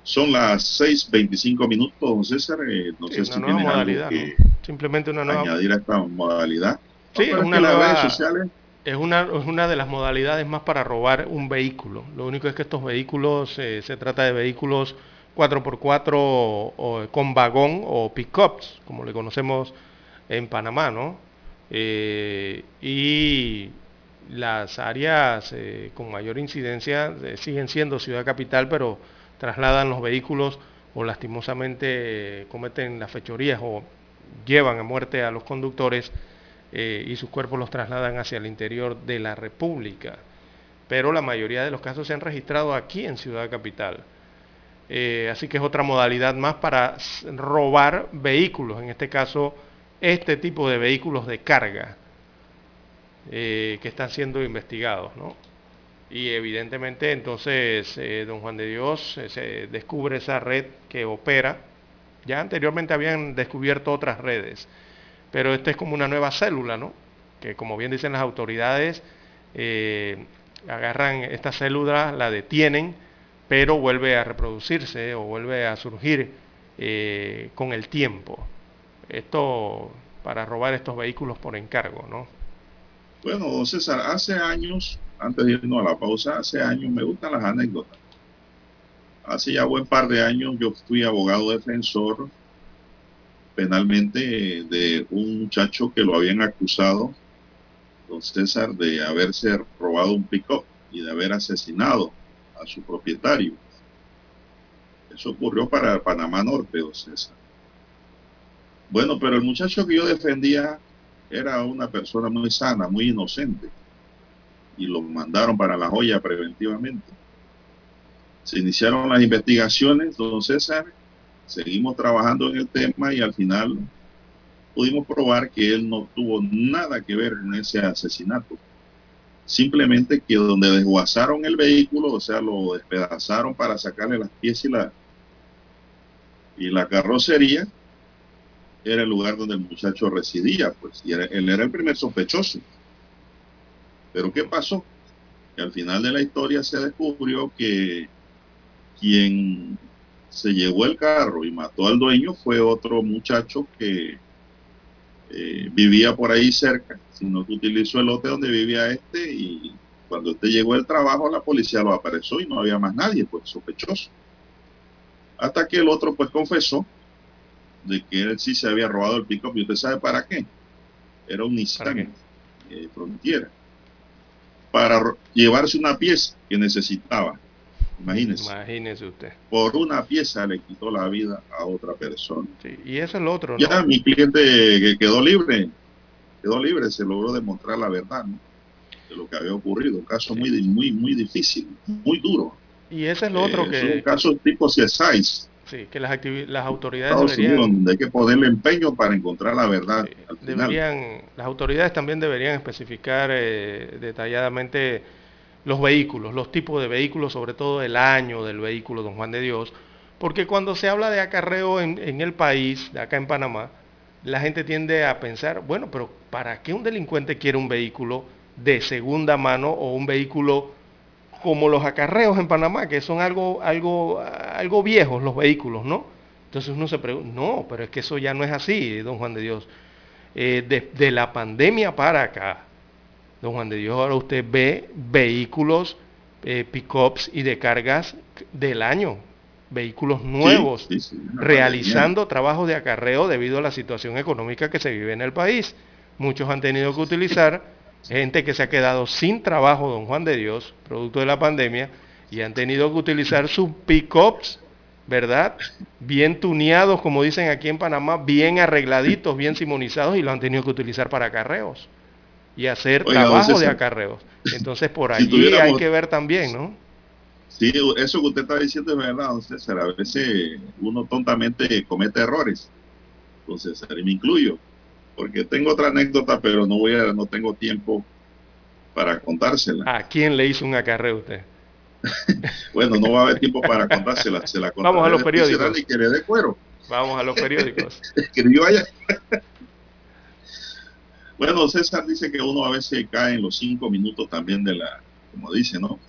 Son las 6.25 minutos, don César. Eh, no sé si tiene algo que Simplemente una nueva... añadir a esta modalidad. Sí, es una, nueva... es, una, es una de las modalidades más para robar un vehículo. Lo único es que estos vehículos, eh, se trata de vehículos 4x4 o, o, con vagón o pickups, como le conocemos en Panamá, ¿no? Eh, y las áreas eh, con mayor incidencia eh, siguen siendo ciudad capital, pero trasladan los vehículos o lastimosamente cometen las fechorías o llevan a muerte a los conductores eh, y sus cuerpos los trasladan hacia el interior de la República. Pero la mayoría de los casos se han registrado aquí en Ciudad Capital. Eh, así que es otra modalidad más para robar vehículos, en este caso este tipo de vehículos de carga eh, que están siendo investigados. ¿no? Y evidentemente entonces eh, don Juan de Dios eh, se descubre esa red que opera. Ya anteriormente habían descubierto otras redes, pero esta es como una nueva célula, ¿no? Que como bien dicen las autoridades, eh, agarran esta célula, la detienen, pero vuelve a reproducirse o vuelve a surgir con el tiempo. Esto para robar estos vehículos por encargo, ¿no? Bueno, César, hace años antes de irnos a la pausa, hace años, me gustan las anécdotas. Hace ya buen par de años yo fui abogado defensor penalmente de un muchacho que lo habían acusado, don César, de haberse robado un pick-up y de haber asesinado a su propietario. Eso ocurrió para Panamá Norte, don César. Bueno, pero el muchacho que yo defendía era una persona muy sana, muy inocente y lo mandaron para la joya preventivamente. Se iniciaron las investigaciones, don César, seguimos trabajando en el tema y al final pudimos probar que él no tuvo nada que ver en ese asesinato. Simplemente que donde desguazaron el vehículo, o sea, lo despedazaron para sacarle las piezas y la, y la carrocería, era el lugar donde el muchacho residía, pues, y él era el primer sospechoso. Pero ¿qué pasó? Al final de la historia se descubrió que quien se llevó el carro y mató al dueño fue otro muchacho que eh, vivía por ahí cerca, sino que utilizó el lote donde vivía este y cuando este llegó al trabajo la policía lo apareció y no había más nadie, pues sospechoso. Hasta que el otro pues confesó de que él sí se había robado el pick-up y usted sabe para qué. Era un Nissan eh, Frontiera. Para llevarse una pieza que necesitaba. Imagínese. Imagínese usted. Por una pieza le quitó la vida a otra persona. Sí, y eso es lo otro. ¿no? Ya mi cliente que quedó libre, quedó libre, se logró demostrar la verdad ¿no? de lo que había ocurrido. Un caso muy, muy, muy difícil, muy duro. Y ese es lo otro Eh, que... Es un caso tipo CSI. Sí, que las, las autoridades Estados deberían... Unidos, donde hay que ponerle empeño para encontrar la verdad. al final. deberían, las autoridades también deberían especificar eh, detalladamente los vehículos, los tipos de vehículos, sobre todo el año del vehículo, don Juan de Dios, porque cuando se habla de acarreo en, en el país, de acá en Panamá, la gente tiende a pensar, bueno, pero ¿para qué un delincuente quiere un vehículo de segunda mano o un vehículo como los acarreos en Panamá, que son algo, algo, algo viejos los vehículos, ¿no? Entonces uno se pregunta, no, pero es que eso ya no es así, don Juan de Dios. Eh, de, de la pandemia para acá, don Juan de Dios, ahora usted ve vehículos, eh, pick-ups y de cargas del año, vehículos nuevos, sí, sí, una realizando trabajos de acarreo debido a la situación económica que se vive en el país. Muchos han tenido que utilizar gente que se ha quedado sin trabajo, don Juan de Dios, producto de la pandemia, y han tenido que utilizar sus pick-ups, ¿verdad? Bien tuneados, como dicen aquí en Panamá, bien arregladitos, bien simonizados, y lo han tenido que utilizar para acarreos y hacer Oiga, trabajo de acarreos. Entonces, por si allí tuviéramos- hay que ver también, ¿no? Sí, eso que usted está diciendo es verdad, don César. A veces uno tontamente comete errores. Don César, y me incluyo. Porque tengo otra anécdota, pero no voy a, no tengo tiempo para contársela. ¿A quién le hizo un acarreo usted? Bueno, no va a haber tiempo para contársela. Se la Vamos a los periódicos. ni que le dé cuero. Vamos a los periódicos. Escribió allá. Bueno, César dice que uno a veces cae en los cinco minutos también de la, como dice, ¿no?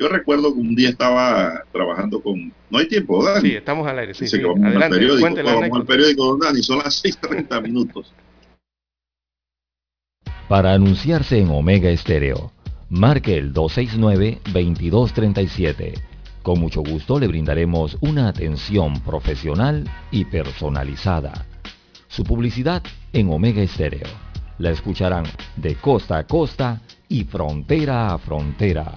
Yo recuerdo que un día estaba trabajando con... No hay tiempo, Dani. Sí, estamos al aire. Sí, Dice sí. que vamos al Adelante, periódico. cuente la Vamos al periódico, don Dani. Son las 6.30 minutos. Para anunciarse en Omega Estéreo, marque el 269-2237. Con mucho gusto le brindaremos una atención profesional y personalizada. Su publicidad en Omega Estéreo. La escucharán de costa a costa y frontera a frontera.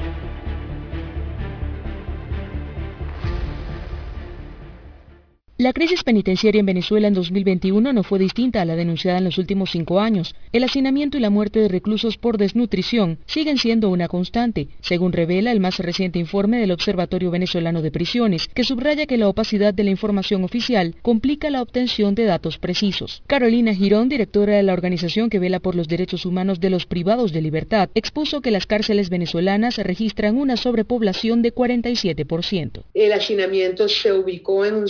La crisis penitenciaria en Venezuela en 2021 no fue distinta a la denunciada en los últimos cinco años. El hacinamiento y la muerte de reclusos por desnutrición siguen siendo una constante, según revela el más reciente informe del Observatorio Venezolano de Prisiones, que subraya que la opacidad de la información oficial complica la obtención de datos precisos. Carolina Girón, directora de la organización que vela por los derechos humanos de los privados de libertad, expuso que las cárceles venezolanas registran una sobrepoblación de 47%. El hacinamiento se ubicó en un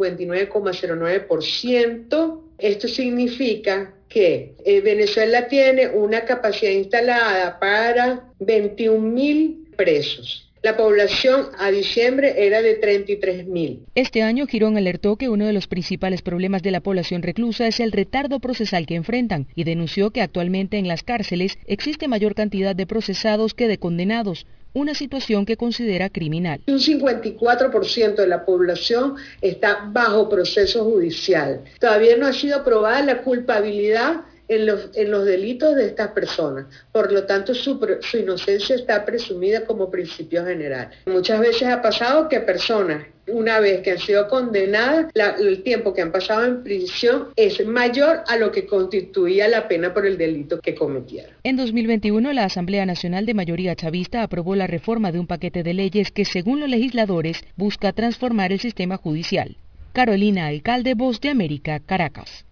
159,09%. Esto significa que eh, Venezuela tiene una capacidad instalada para 21 mil presos. La población a diciembre era de 33 mil. Este año, Girón alertó que uno de los principales problemas de la población reclusa es el retardo procesal que enfrentan y denunció que actualmente en las cárceles existe mayor cantidad de procesados que de condenados, una situación que considera criminal. Un 54% de la población está bajo proceso judicial. Todavía no ha sido probada la culpabilidad en los, en los delitos de estas personas. Por lo tanto, su, su inocencia está presumida como principio general. Muchas veces ha pasado que personas, una vez que han sido condenadas, la- el tiempo que han pasado en prisión es mayor a lo que constituía la pena por el delito que cometieron. En 2021, la Asamblea Nacional de Mayoría Chavista aprobó la reforma de un paquete de leyes que, según los legisladores, busca transformar el sistema judicial. Carolina Alcalde, Voz de América, Caracas.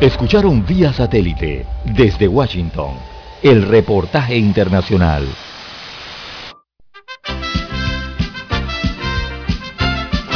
Escucharon vía satélite desde Washington el reportaje internacional.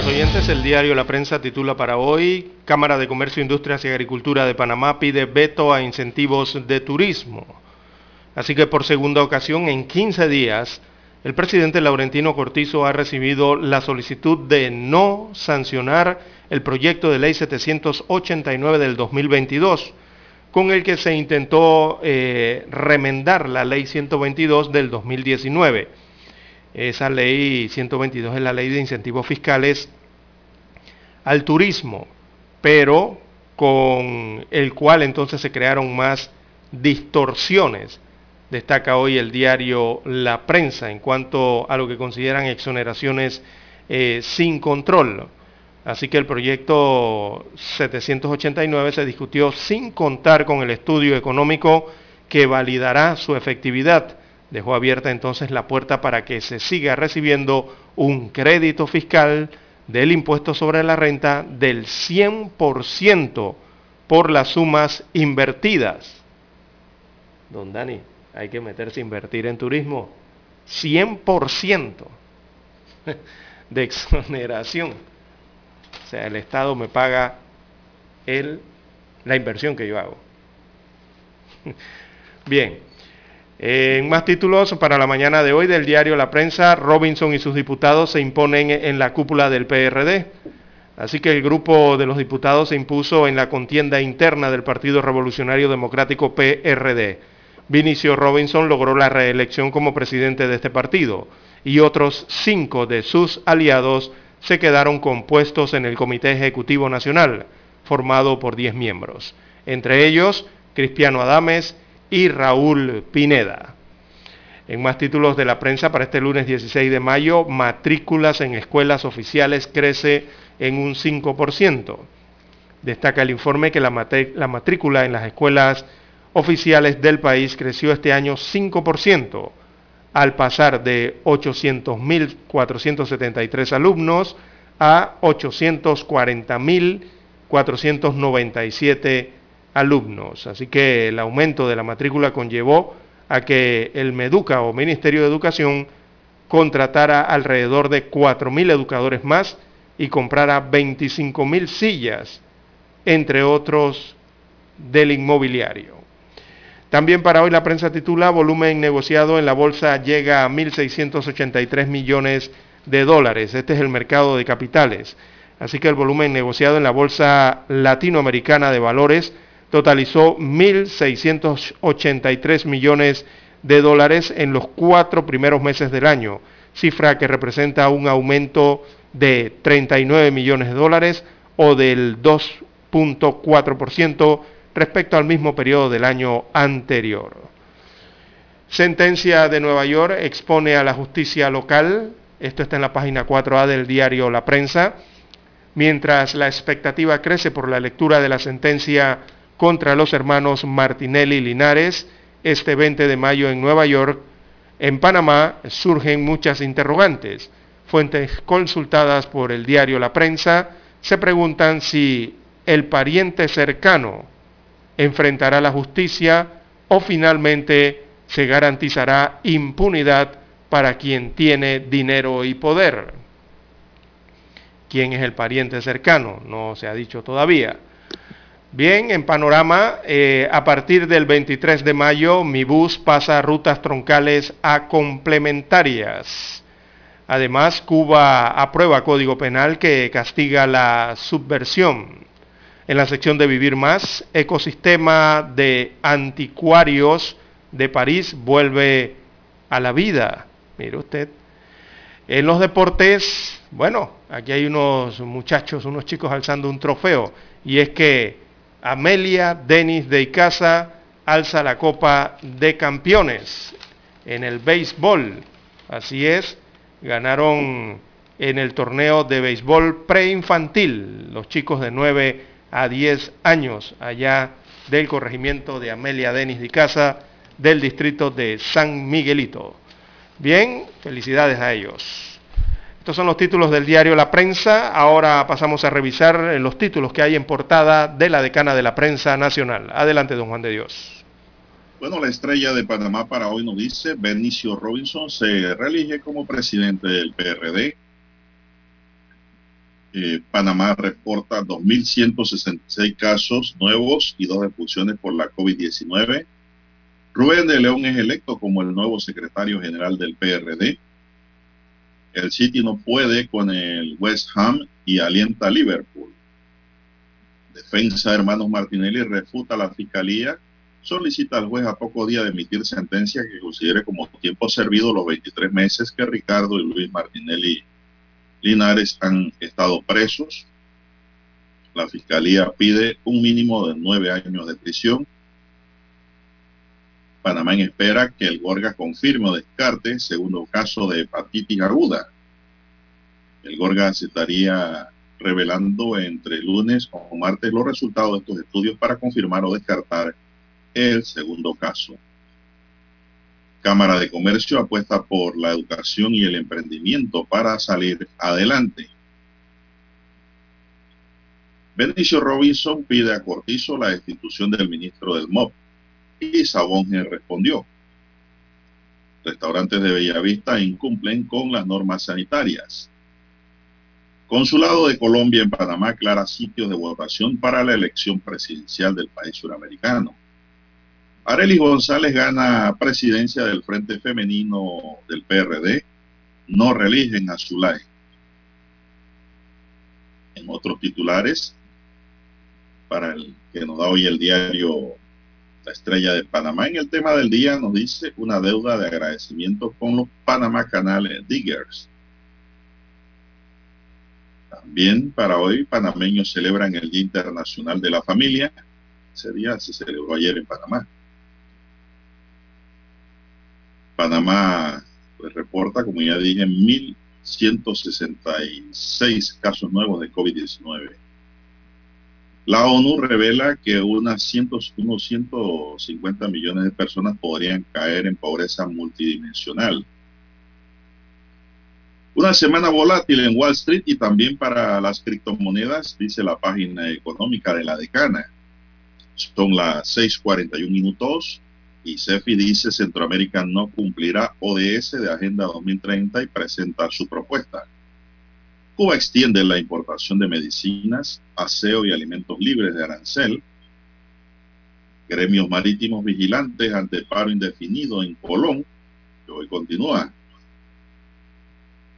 Amigos oyentes, el diario La Prensa titula para hoy, Cámara de Comercio, Industrias y Agricultura de Panamá pide veto a incentivos de turismo. Así que por segunda ocasión en 15 días, el presidente Laurentino Cortizo ha recibido la solicitud de no sancionar el proyecto de ley 789 del 2022, con el que se intentó eh, remendar la ley 122 del 2019 esa ley 122 es la ley de incentivos fiscales al turismo, pero con el cual entonces se crearon más distorsiones. Destaca hoy el diario La Prensa en cuanto a lo que consideran exoneraciones eh, sin control. Así que el proyecto 789 se discutió sin contar con el estudio económico que validará su efectividad dejó abierta entonces la puerta para que se siga recibiendo un crédito fiscal del impuesto sobre la renta del 100% por las sumas invertidas. Don Dani, hay que meterse a invertir en turismo. 100% de exoneración. O sea, el Estado me paga el, la inversión que yo hago. Bien, en más títulos para la mañana de hoy del diario La Prensa, Robinson y sus diputados se imponen en la cúpula del PRD. Así que el grupo de los diputados se impuso en la contienda interna del Partido Revolucionario Democrático PRD. Vinicio Robinson logró la reelección como presidente de este partido y otros cinco de sus aliados se quedaron compuestos en el Comité Ejecutivo Nacional, formado por diez miembros, entre ellos Cristiano Adames, y Raúl Pineda. En más títulos de la prensa para este lunes 16 de mayo, matrículas en escuelas oficiales crece en un 5%. Destaca el informe que la, matrícula en las escuelas oficiales del país creció este año 5%, al pasar de 800.473 alumnos a 840.497 alumnos. Así que el aumento de la matrícula conllevó a que el MEDUCA o Ministerio de Educación contratara alrededor de 4.000 educadores más y comprara 25.000 sillas, entre otros del inmobiliario. También para hoy la prensa titula volumen negociado en la bolsa llega a 1.683 millones de dólares. Este es el mercado de capitales. Así que el volumen negociado en la bolsa latinoamericana de valores totalizó 1.683 millones de dólares en los cuatro primeros meses del año, cifra que representa un aumento de 39 millones de dólares o del 2.4% respecto al mismo periodo del año anterior. Sentencia de Nueva York expone a la justicia local, esto está en la página 4A del diario La Prensa, mientras la expectativa crece por la lectura de la sentencia contra los hermanos Martinelli Linares este 20 de mayo en Nueva York, en Panamá surgen muchas interrogantes. Fuentes consultadas por el diario La Prensa se preguntan si el pariente cercano enfrentará la justicia o finalmente se garantizará impunidad para quien tiene dinero y poder. ¿Quién es el pariente cercano? No se ha dicho todavía. Bien, en panorama, eh, a partir del 23 de mayo, mi bus pasa rutas troncales a complementarias. Además, Cuba aprueba código penal que castiga la subversión. En la sección de Vivir Más, ecosistema de anticuarios de París vuelve a la vida. Mire usted. En los deportes, bueno, aquí hay unos muchachos, unos chicos alzando un trofeo. Y es que Amelia Denis de Icaza alza la Copa de Campeones en el béisbol. Así es, ganaron en el torneo de béisbol preinfantil los chicos de 9 a 10 años allá del corregimiento de Amelia Denis de Icaza del distrito de San Miguelito. Bien, felicidades a ellos. Estos son los títulos del diario La Prensa. Ahora pasamos a revisar los títulos que hay en portada de la decana de la prensa nacional. Adelante, don Juan de Dios. Bueno, la estrella de Panamá para hoy nos dice, Benicio Robinson se reelige como presidente del PRD. Eh, Panamá reporta 2.166 casos nuevos y dos expulsiones por la COVID-19. Rubén de León es electo como el nuevo secretario general del PRD. El City no puede con el West Ham y alienta a Liverpool. Defensa Hermanos Martinelli refuta la fiscalía, solicita al juez a poco día de emitir sentencia que considere como tiempo servido los 23 meses que Ricardo y Luis Martinelli Linares han estado presos. La fiscalía pide un mínimo de nueve años de prisión. Panamá espera que el Gorga confirme o descarte segundo caso de hepatitis aguda. El Gorga se estaría revelando entre lunes o martes los resultados de estos estudios para confirmar o descartar el segundo caso. Cámara de Comercio apuesta por la educación y el emprendimiento para salir adelante. Benicio Robinson pide a Cortizo la destitución del ministro del MOP y Sabonge respondió. Restaurantes de Bellavista incumplen con las normas sanitarias. Consulado de Colombia en Panamá aclara sitios de votación para la elección presidencial del país suramericano. Arely González gana presidencia del Frente Femenino del PRD. No religen a Zulay. En otros titulares, para el que nos da hoy el diario La Estrella de Panamá, en el tema del día nos dice una deuda de agradecimiento con los Panamá Canales Diggers. También para hoy, panameños celebran el Día Internacional de la Familia. Ese día se celebró ayer en Panamá. Panamá pues, reporta, como ya dije, 1.166 casos nuevos de COVID-19. La ONU revela que unas 100, unos 150 millones de personas podrían caer en pobreza multidimensional. Una semana volátil en Wall Street y también para las criptomonedas, dice la página económica de la decana. Son las 6:41 minutos y CEFI dice Centroamérica no cumplirá ODS de Agenda 2030 y presenta su propuesta. Cuba extiende la importación de medicinas, aseo y alimentos libres de arancel. Gremios marítimos vigilantes ante paro indefinido en Colón, que hoy continúa.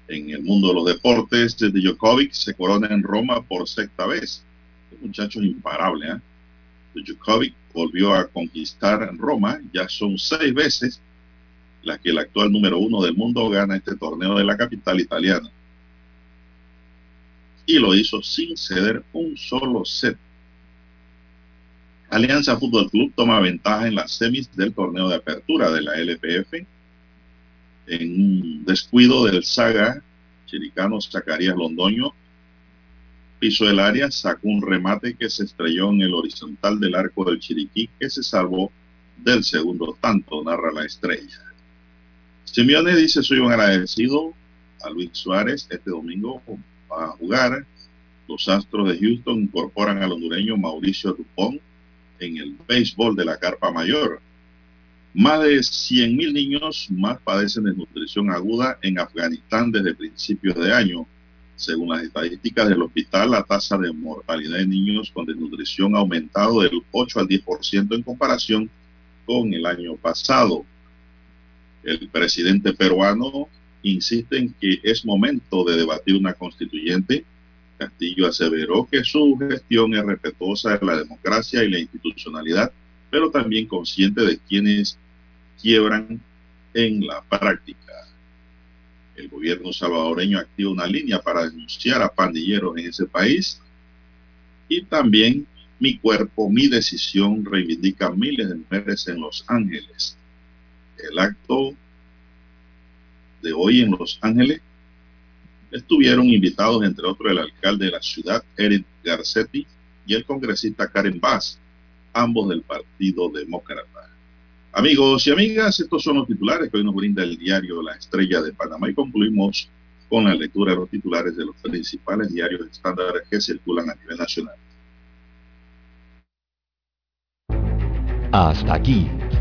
En el mundo de los deportes, de Djokovic se corona en Roma por sexta vez. Un muchacho imparable, ¿eh? Djokovic volvió a conquistar Roma, ya son seis veces las que el actual número uno del mundo gana este torneo de la capital italiana. Y lo hizo sin ceder un solo set. Alianza Fútbol Club toma ventaja en las semis del torneo de apertura de la LPF. En un descuido del Saga, Chiricano Zacarías Londoño piso del área, sacó un remate que se estrelló en el horizontal del arco del Chiriquí, que se salvó del segundo tanto, narra la estrella. Simeone dice, soy un agradecido a Luis Suárez, este domingo a jugar. Los Astros de Houston incorporan al hondureño Mauricio Dupont en el béisbol de la Carpa Mayor. Más de 100.000 niños más padecen de nutrición aguda en Afganistán desde principios de año Según las estadísticas del hospital, la tasa de mortalidad de niños con desnutrición ha aumentado del 8 al 10% en comparación con el año pasado. El presidente peruano insiste en que es momento de debatir una constituyente. Castillo aseveró que su gestión es respetuosa de la democracia y la institucionalidad, pero también consciente de quienes quiebran en la práctica. El gobierno salvadoreño activa una línea para denunciar a pandilleros en ese país y también mi cuerpo, mi decisión reivindica miles de mujeres en Los Ángeles. El acto de hoy en Los Ángeles estuvieron invitados, entre otros, el alcalde de la ciudad, Eric Garcetti, y el congresista Karen Bass, ambos del Partido Demócrata. Amigos y amigas, estos son los titulares que hoy nos brinda el diario La Estrella de Panamá y concluimos con la lectura de los titulares de los principales diarios estándares que circulan a nivel nacional. Hasta aquí,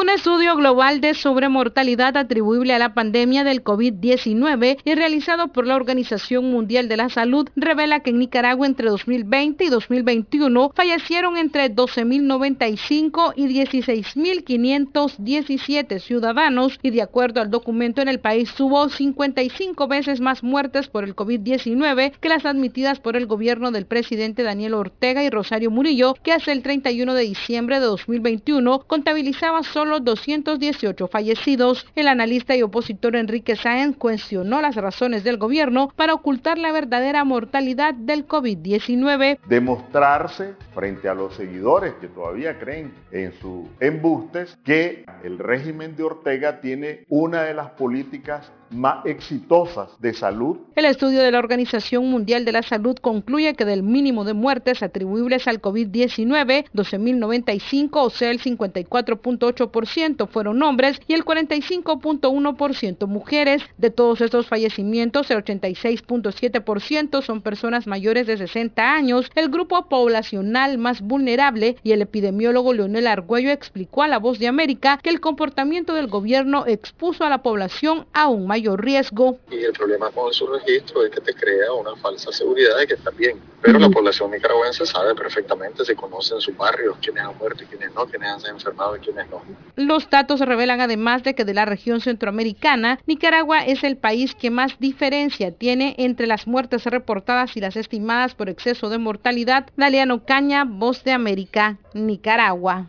Un estudio global de sobremortalidad atribuible a la pandemia del COVID-19 y realizado por la Organización Mundial de la Salud revela que en Nicaragua entre 2020 y 2021 fallecieron entre 12.095 y 16.517 ciudadanos y de acuerdo al documento en el país hubo 55 veces más muertes por el COVID-19 que las admitidas por el gobierno del presidente Daniel Ortega y Rosario Murillo que hasta el 31 de diciembre de 2021 contabilizaba solo 218 fallecidos. El analista y opositor Enrique Sáenz cuestionó las razones del gobierno para ocultar la verdadera mortalidad del COVID-19. Demostrarse frente a los seguidores que todavía creen en sus embustes que el régimen de Ortega tiene una de las políticas más exitosas de salud. El estudio de la Organización Mundial de la Salud concluye que del mínimo de muertes atribuibles al COVID-19, 12.095, o sea el 54.8% fueron hombres y el 45.1% mujeres. De todos estos fallecimientos, el 86.7% son personas mayores de 60 años, el grupo poblacional más vulnerable y el epidemiólogo Leonel Argüello explicó a La Voz de América que el comportamiento del gobierno expuso a la población a un mayor riesgo. Y el problema con su registro es que te crea una falsa seguridad de que está bien. Pero la población nicaragüense sabe perfectamente, se conoce en sus barrios quiénes han muerto y quiénes no, quiénes han enfermado y quiénes no. Los datos revelan además de que de la región centroamericana, Nicaragua es el país que más diferencia tiene entre las muertes reportadas y las estimadas por exceso de mortalidad. Daliano Caña, Voz de América, Nicaragua.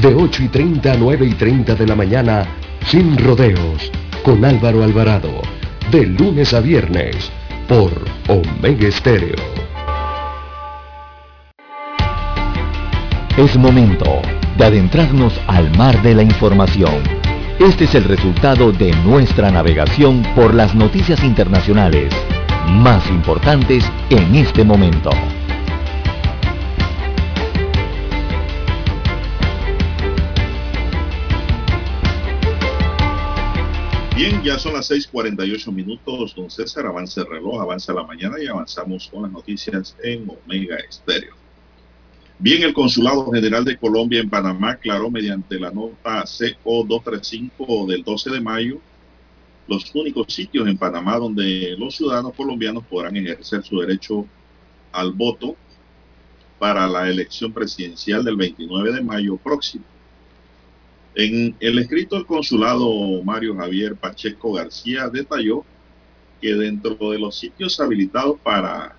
de 8 y 30 a 9 y 30 de la mañana, sin rodeos, con Álvaro Alvarado, de lunes a viernes, por Omega Estéreo. Es momento de adentrarnos al mar de la información. Este es el resultado de nuestra navegación por las noticias internacionales más importantes en este momento. Ya son las 6:48 minutos. Don César, avanza el reloj, avanza la mañana y avanzamos con las noticias en Omega Estéreo. Bien, el Consulado General de Colombia en Panamá aclaró mediante la nota CO235 del 12 de mayo los únicos sitios en Panamá donde los ciudadanos colombianos podrán ejercer su derecho al voto para la elección presidencial del 29 de mayo próximo. En el escrito del consulado Mario Javier Pacheco García detalló que dentro de los sitios habilitados para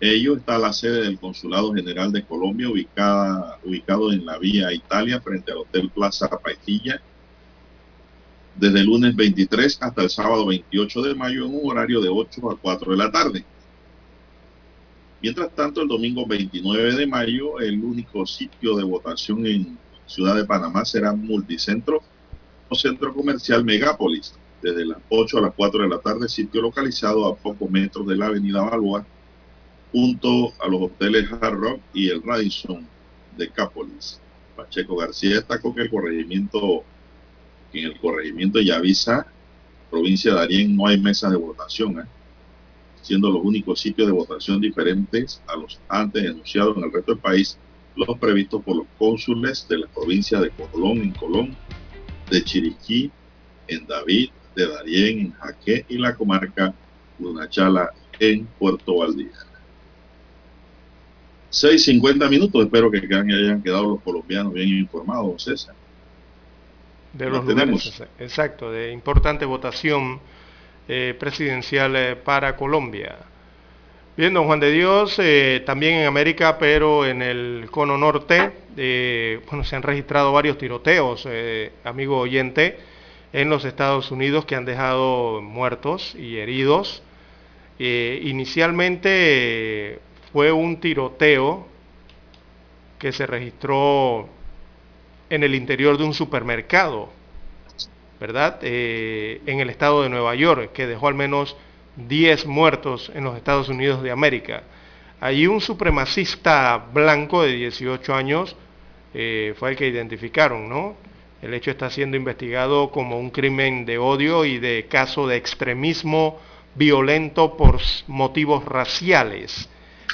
ello está la sede del Consulado General de Colombia ubicada, ubicado en la vía Italia frente al Hotel Plaza Paitilla desde el lunes 23 hasta el sábado 28 de mayo en un horario de 8 a 4 de la tarde. Mientras tanto, el domingo 29 de mayo, el único sitio de votación en Ciudad de Panamá será multicentro o centro comercial Megápolis, desde las 8 a las 4 de la tarde, sitio localizado a pocos metros de la avenida Balboa, junto a los hoteles Hard Rock y el Radisson de Cápolis. Pacheco García destacó que el corregimiento, en el corregimiento Yavisa, provincia de Arién, no hay mesas de votación, ¿eh? siendo los únicos sitios de votación diferentes a los antes denunciados en el resto del país los previstos por los cónsules de la provincia de Colón en Colón, de Chiriquí, en David, de Darién, en Jaque y la comarca Lunachala en Puerto Valdía. 6.50 minutos, espero que hayan quedado los colombianos bien informados, César. De los lugares, exacto, de importante votación eh, presidencial eh, para Colombia. Bien, don Juan de Dios, eh, también en América, pero en el cono norte, eh, bueno, se han registrado varios tiroteos, eh, amigo oyente, en los Estados Unidos que han dejado muertos y heridos. inicialmente fue un tiroteo que se registró en el interior de un supermercado, ¿verdad? en el estado de Nueva York, que dejó al menos 10 muertos en los Estados Unidos de América. Allí un supremacista blanco de 18 años eh, fue el que identificaron, ¿no? El hecho está siendo investigado como un crimen de odio y de caso de extremismo violento por motivos raciales.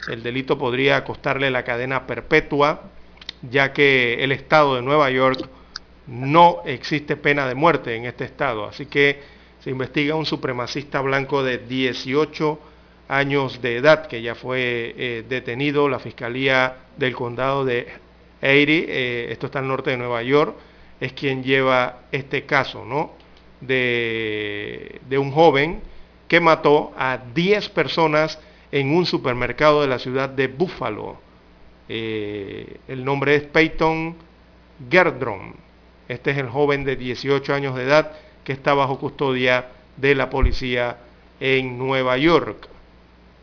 El delito podría costarle la cadena perpetua, ya que el estado de Nueva York no existe pena de muerte en este estado. Así que se investiga un supremacista blanco de 18 años de edad que ya fue eh, detenido. La Fiscalía del Condado de Erie, eh, esto está al norte de Nueva York, es quien lleva este caso, ¿no? De, un joven que mató a 10 personas en un supermercado de la ciudad de Buffalo. Eh, el nombre es Peyton Gerdron. Este es el joven de 18 años de edad que está bajo custodia de la policía en Nueva York.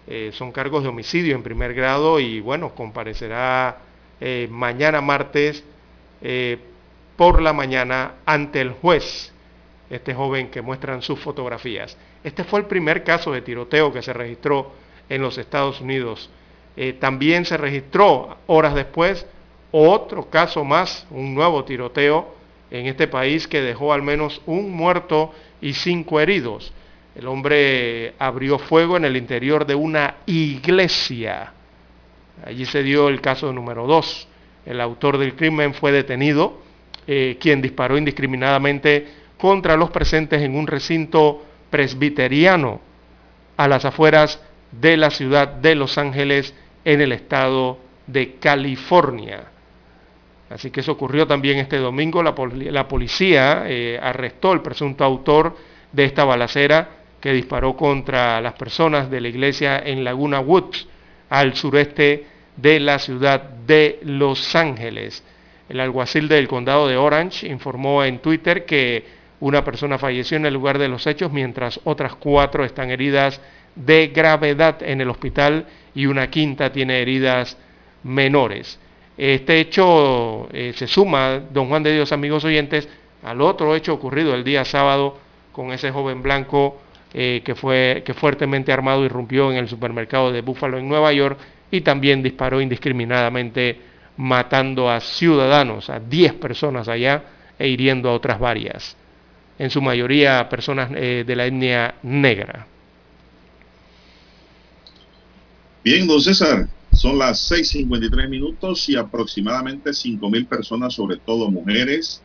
Eh, son cargos de homicidio en primer grado y bueno, comparecerá eh, mañana martes eh, por la mañana ante el juez, este joven que muestran sus fotografías. Este fue el primer caso de tiroteo que se registró en los Estados Unidos. también se registró horas después otro caso más, un nuevo tiroteo en este país que dejó al menos un muerto y cinco heridos. El hombre abrió fuego en el interior de una iglesia. Allí se dio el caso número dos. El autor del crimen fue detenido, eh, quien disparó indiscriminadamente contra los presentes en un recinto presbiteriano a las afueras de la ciudad de Los Ángeles en el estado de California. Así que eso ocurrió también este domingo. La, policía eh, arrestó al presunto autor de esta balacera que disparó contra las personas de la iglesia en Laguna Woods, al sureste de la ciudad de Los Ángeles. El alguacil del condado de Orange informó en Twitter que una persona falleció en el lugar de los hechos mientras otras cuatro están heridas de gravedad en el hospital y una quinta tiene heridas menores. Este hecho eh, se suma, don Juan de Dios, amigos oyentes, al otro hecho ocurrido el día sábado con ese joven blanco eh, que fue que fuertemente armado irrumpió en el supermercado de Buffalo en Nueva York y también disparó indiscriminadamente matando a ciudadanos, a 10 personas allá e hiriendo a otras varias, en su mayoría personas eh, de la etnia negra. Bien, don César, son las 6.53 minutos y aproximadamente 5.000 personas, sobre todo mujeres,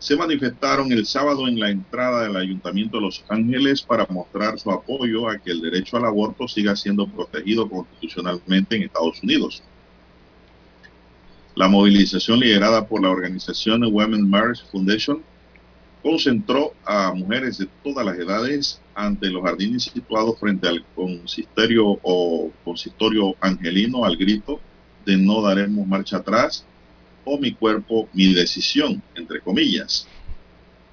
se manifestaron el sábado en la entrada del Ayuntamiento de Los Ángeles para mostrar su apoyo a que el derecho al aborto siga siendo protegido constitucionalmente en Estados Unidos. La movilización liderada por la organización Women Marriage Foundation concentró a mujeres de todas las edades ante los jardines situados frente al consistorio o consistorio angelino al grito de no daremos marcha atrás o mi cuerpo, mi decisión, entre comillas.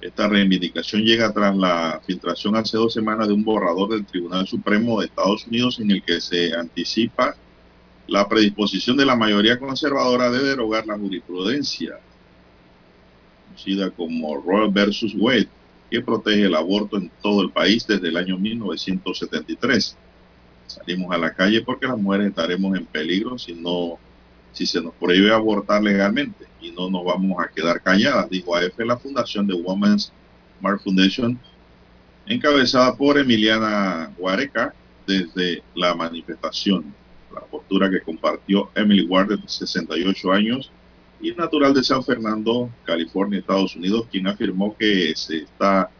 Esta reivindicación llega tras la filtración hace dos semanas de un borrador del Tribunal Supremo de Estados Unidos en el que se anticipa la predisposición de la mayoría conservadora de derogar la jurisprudencia, conocida como Roe versus Wade, que protege el aborto en todo el país desde el año 1973. Salimos a la calle porque las mujeres estaremos en peligro si no si se nos prohíbe abortar legalmente y no nos vamos a quedar calladas, dijo AF la fundación de Women's Mark Foundation, encabezada por Emiliana Guareca desde la manifestación. La postura que compartió Emily Ward de 68 años y natural de San Fernando, California, Estados Unidos, quien afirmó que se está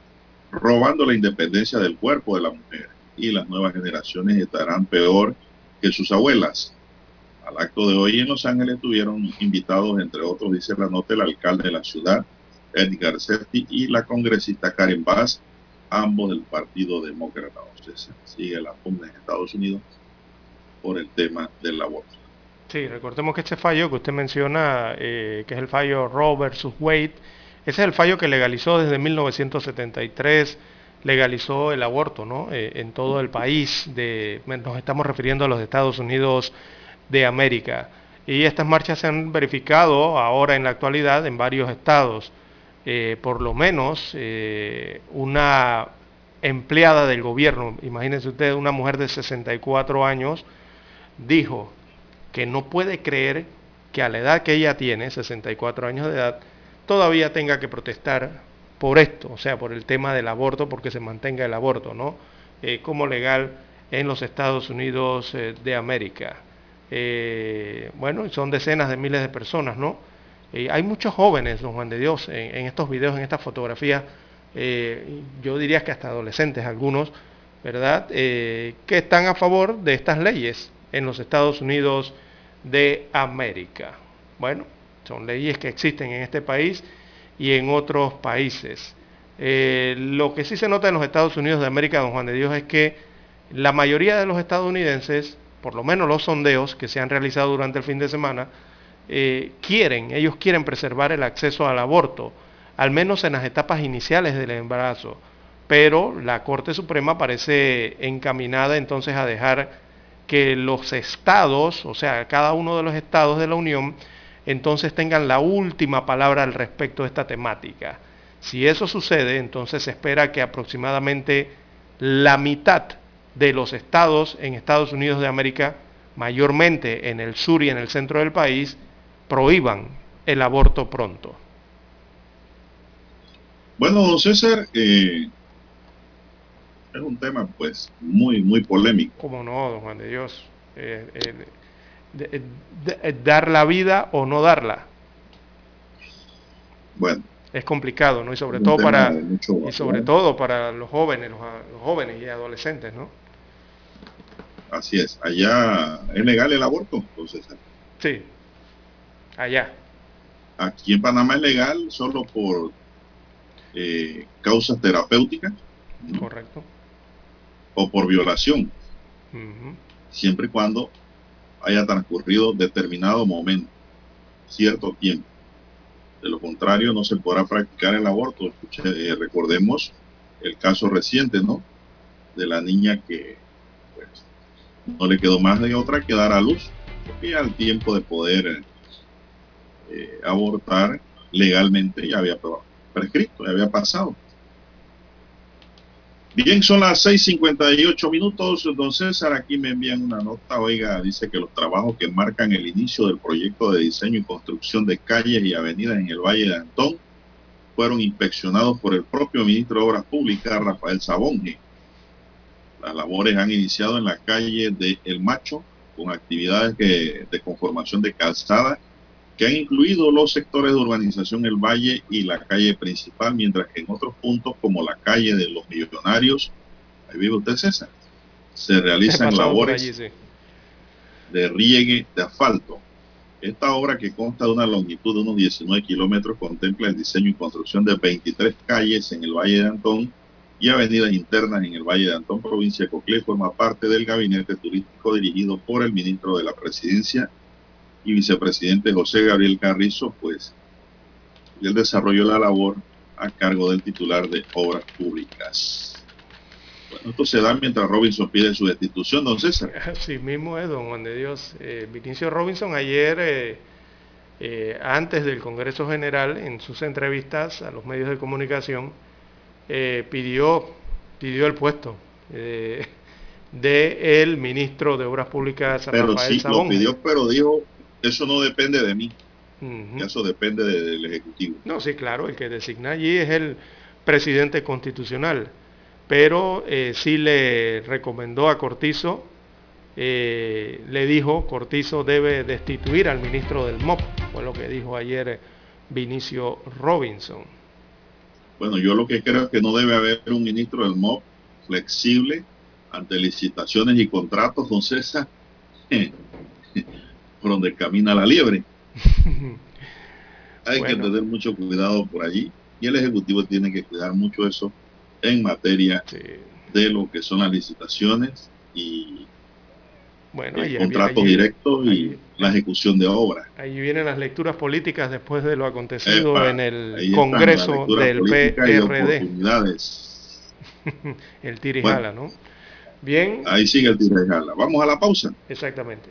robando la independencia del cuerpo de la mujer y las nuevas generaciones estarán peor que sus abuelas. Al acto de hoy en Los Ángeles tuvieron invitados, entre otros, dice la nota, el alcalde de la ciudad, Edgar Garcetti, y la congresista Karen Bass, ambos del Partido Demócrata. Sigue la pugna en Estados Unidos por el tema del aborto. Sí, recordemos que este fallo que usted menciona, eh, que es el fallo Roe versus Wade, ese es el fallo que legalizó desde 1973, legalizó el aborto ¿no? Eh, en todo el país. De, nos estamos refiriendo a los Estados Unidos de América. Y estas marchas se han verificado ahora en la actualidad en varios estados. Eh, por lo menos una empleada del gobierno, imagínense usted, una mujer de 64 años, dijo que no puede creer que a la edad que ella tiene, 64 años de edad, todavía tenga que protestar por esto, o sea, por el tema del aborto, porque se mantenga el aborto, ¿no? Eh, como legal en los Estados Unidos de América. Eh, bueno, son decenas de miles de personas, ¿no? Eh, hay muchos jóvenes, don Juan de Dios, en, estos videos, en estas fotografías, eh, yo diría que hasta adolescentes algunos, ¿verdad? que están a favor de estas leyes en los Estados Unidos de América. Bueno, son leyes que existen en este país y en otros países. lo que sí se nota en los Estados Unidos de América, don Juan de Dios, es que la mayoría de los estadounidenses por lo menos los sondeos que se han realizado durante el fin de semana, eh, quieren, ellos quieren preservar el acceso al aborto, al menos en las etapas iniciales del embarazo. Pero la Corte Suprema parece encaminada entonces a dejar que los estados, o sea, cada uno de los estados de la Unión, entonces tengan la última palabra al respecto de esta temática. Si eso sucede, entonces se espera que aproximadamente la mitad de los estados en Estados Unidos de América, mayormente en el sur y en el centro del país, prohíban el aborto pronto. Bueno, don César, eh, es un tema pues muy, muy polémico. ¿Cómo no, don Juan de Dios? Eh, eh, dar la vida o no darla. Bueno. Es complicado, ¿no? Y sobre todo para y sobre todo para los jóvenes, los, los jóvenes y adolescentes, ¿no? Así es. Allá es legal el aborto, entonces. Sí. Allá. Aquí en Panamá es legal solo por eh, causas terapéuticas. Correcto. O por violación. Siempre y cuando haya transcurrido determinado momento, cierto tiempo. De lo contrario, no se podrá practicar el aborto. Eh, recordemos el caso reciente, ¿no? De la niña que pues, no le quedó más de otra que dar a luz, porque al tiempo de poder eh, abortar legalmente ya había prescrito, ya había pasado. Bien, son las 6:58 minutos. Don César, aquí me envían una nota. Oiga, dice que los trabajos que marcan el inicio del proyecto de diseño y construcción de calles y avenidas en el Valle de Antón fueron inspeccionados por el propio ministro de Obras Públicas, Rafael Sabonge. Las labores han iniciado en la calle de El Macho con actividades de conformación de calzada que han incluido los sectores de urbanización El Valle y la calle principal, mientras que en otros puntos como la calle de los millonarios, ahí vive usted César, se realizan labores de riegue de asfalto. Esta obra que consta de una longitud de unos 19 kilómetros contempla el diseño y construcción de 23 calles en el Valle de Antón y avenidas internas en el Valle de Antón, provincia de Coclé, forma parte del gabinete turístico dirigido por el ministro de la Presidencia, y vicepresidente José Gabriel Carrizo, pues él desarrolló la labor a cargo del titular de Obras Públicas. Bueno, esto se da mientras Robinson pide su destitución, don César. Sí mismo es, don Juan de Dios. Eh, Vinicio Robinson ayer, eh, eh, antes del Congreso General, en sus entrevistas a los medios de comunicación, pidió, pidió el puesto del de ministro de Obras Públicas, pero sí, Lo pidió, pero dijo eso no depende de mí. Eso depende del Ejecutivo. No, sí, claro, el que designa allí es el presidente constitucional. Pero eh, sí le recomendó a Cortizo, eh, le dijo, Cortizo debe destituir al ministro del MOP, fue lo que dijo ayer Vinicio Robinson. Bueno, yo lo que creo es que no debe haber un ministro del MOP flexible ante licitaciones y contratos, don César. por donde camina la liebre. Hay que tener mucho cuidado por allí y el Ejecutivo tiene que cuidar mucho eso en materia de lo que son las licitaciones y bueno, el contrato directo y la ejecución de obras. Ahí vienen las lecturas políticas después de lo acontecido en el Congreso del PRD. el tirijala, ¿no? Bien. Ahí sigue el tirijala. Vamos a la pausa. Exactamente.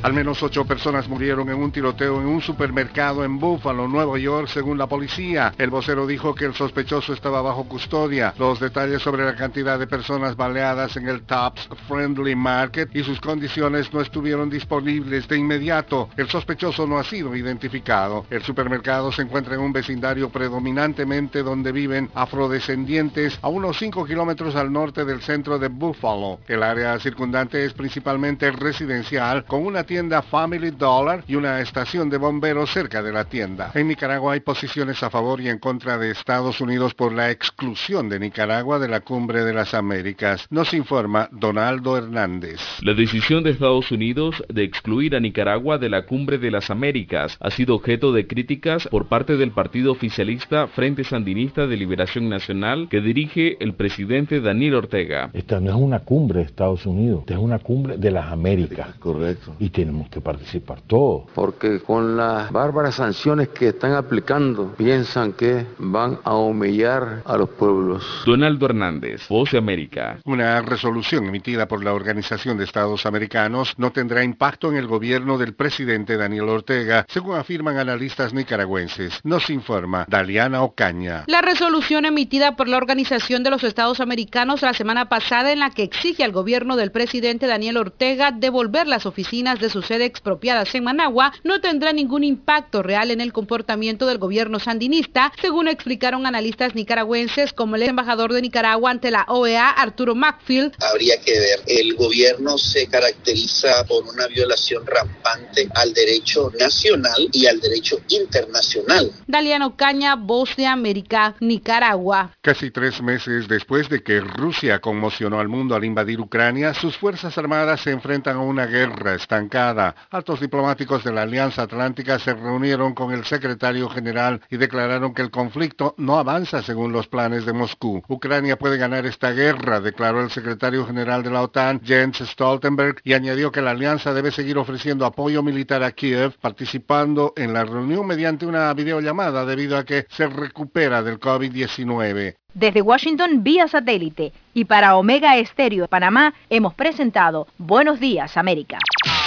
Al menos ocho personas murieron en un tiroteo en un supermercado en Buffalo, Nueva York, según la policía. El vocero dijo que el sospechoso estaba bajo custodia. Los detalles sobre la cantidad de personas baleadas en el Tops Friendly Market y sus condiciones no estuvieron disponibles de inmediato. El sospechoso no ha sido identificado. El supermercado se encuentra en un vecindario predominantemente donde viven afrodescendientes a unos 5 kilómetros al norte del centro de Buffalo. El área circundante es principalmente residencial con una tienda Family Dollar y una estación de bomberos cerca de la tienda. En Nicaragua hay posiciones a favor y en contra de Estados Unidos por la exclusión de Nicaragua de la Cumbre de las Américas. Nos informa Donaldo Hernández. La decisión de Estados Unidos de excluir a Nicaragua de la Cumbre de las Américas ha sido objeto de críticas por parte del partido oficialista Frente Sandinista de Liberación Nacional que dirige el presidente Daniel Ortega. Esta no es una cumbre de Estados Unidos, esta es una cumbre de las Américas. Correcto. Y tenemos que participar todos. Porque con las bárbaras sanciones que están aplicando, piensan que van a humillar a los pueblos. Donaldo Hernández, Voz de América. Una resolución emitida por la Organización de Estados Americanos no tendrá impacto en el gobierno del presidente Daniel Ortega, según afirman analistas nicaragüenses. Nos informa Daliana Ocaña. La resolución emitida por la Organización de los Estados Americanos la semana pasada en la que exige al gobierno del presidente Daniel Ortega devolver las oficinas de su sede expropiadas en Managua no tendrá ningún impacto real en el comportamiento del gobierno sandinista, según explicaron analistas nicaragüenses como el embajador de Nicaragua ante la OEA, Arturo Macfield. Habría que ver, el gobierno se caracteriza por una violación rampante al derecho nacional y al derecho internacional. Daliano Caña, Voz de América, Nicaragua. Casi tres meses después de que Rusia conmocionó al mundo al invadir Ucrania, sus Fuerzas Armadas se enfrentan a una guerra estancada. Altos diplomáticos de la Alianza Atlántica se reunieron con el secretario general y declararon que el conflicto no avanza según los planes de Moscú. Ucrania puede ganar esta guerra, declaró el secretario general de la OTAN, Jens Stoltenberg, y añadió que la alianza debe seguir ofreciendo apoyo militar a Kiev, participando en la reunión mediante una videollamada debido a que se recupera del COVID-19. Desde Washington vía satélite y para Omega Estéreo Panamá hemos presentado Buenos Días América.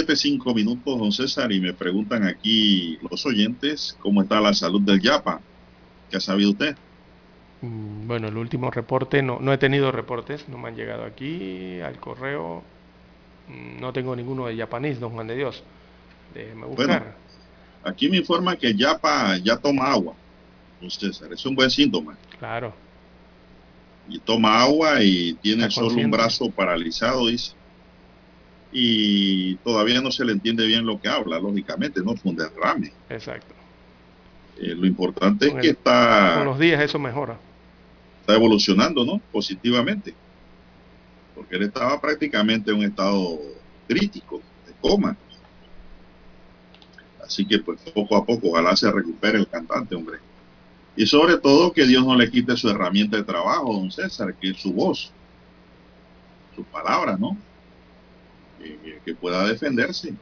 7, 5 minutos, don César, y me preguntan aquí los oyentes cómo está la salud del Yapa. ¿Qué ha sabido usted? Mm, bueno, el último reporte, no, no he tenido reportes, no me han llegado aquí al correo. Mm, no tengo ninguno de Yapanís, don Juan de Dios. Déjeme buscar. Bueno, aquí me informa que Yapa ya toma agua, don César. Es un buen síntoma. Claro. Y toma agua y tiene solo un brazo paralizado, dice. Y todavía no se le entiende bien lo que habla, lógicamente, no fue un derrame. Exacto. Eh, lo importante es que está Con los días eso mejora. está evolucionando, ¿no? Positivamente. Porque él estaba prácticamente en un estado crítico, de coma. Así que pues poco a poco, ojalá se recupere el cantante, hombre. Y sobre todo que Dios no le quite su herramienta de trabajo, don César, que es su voz, sus palabras, ¿no? Que, pueda defenderse.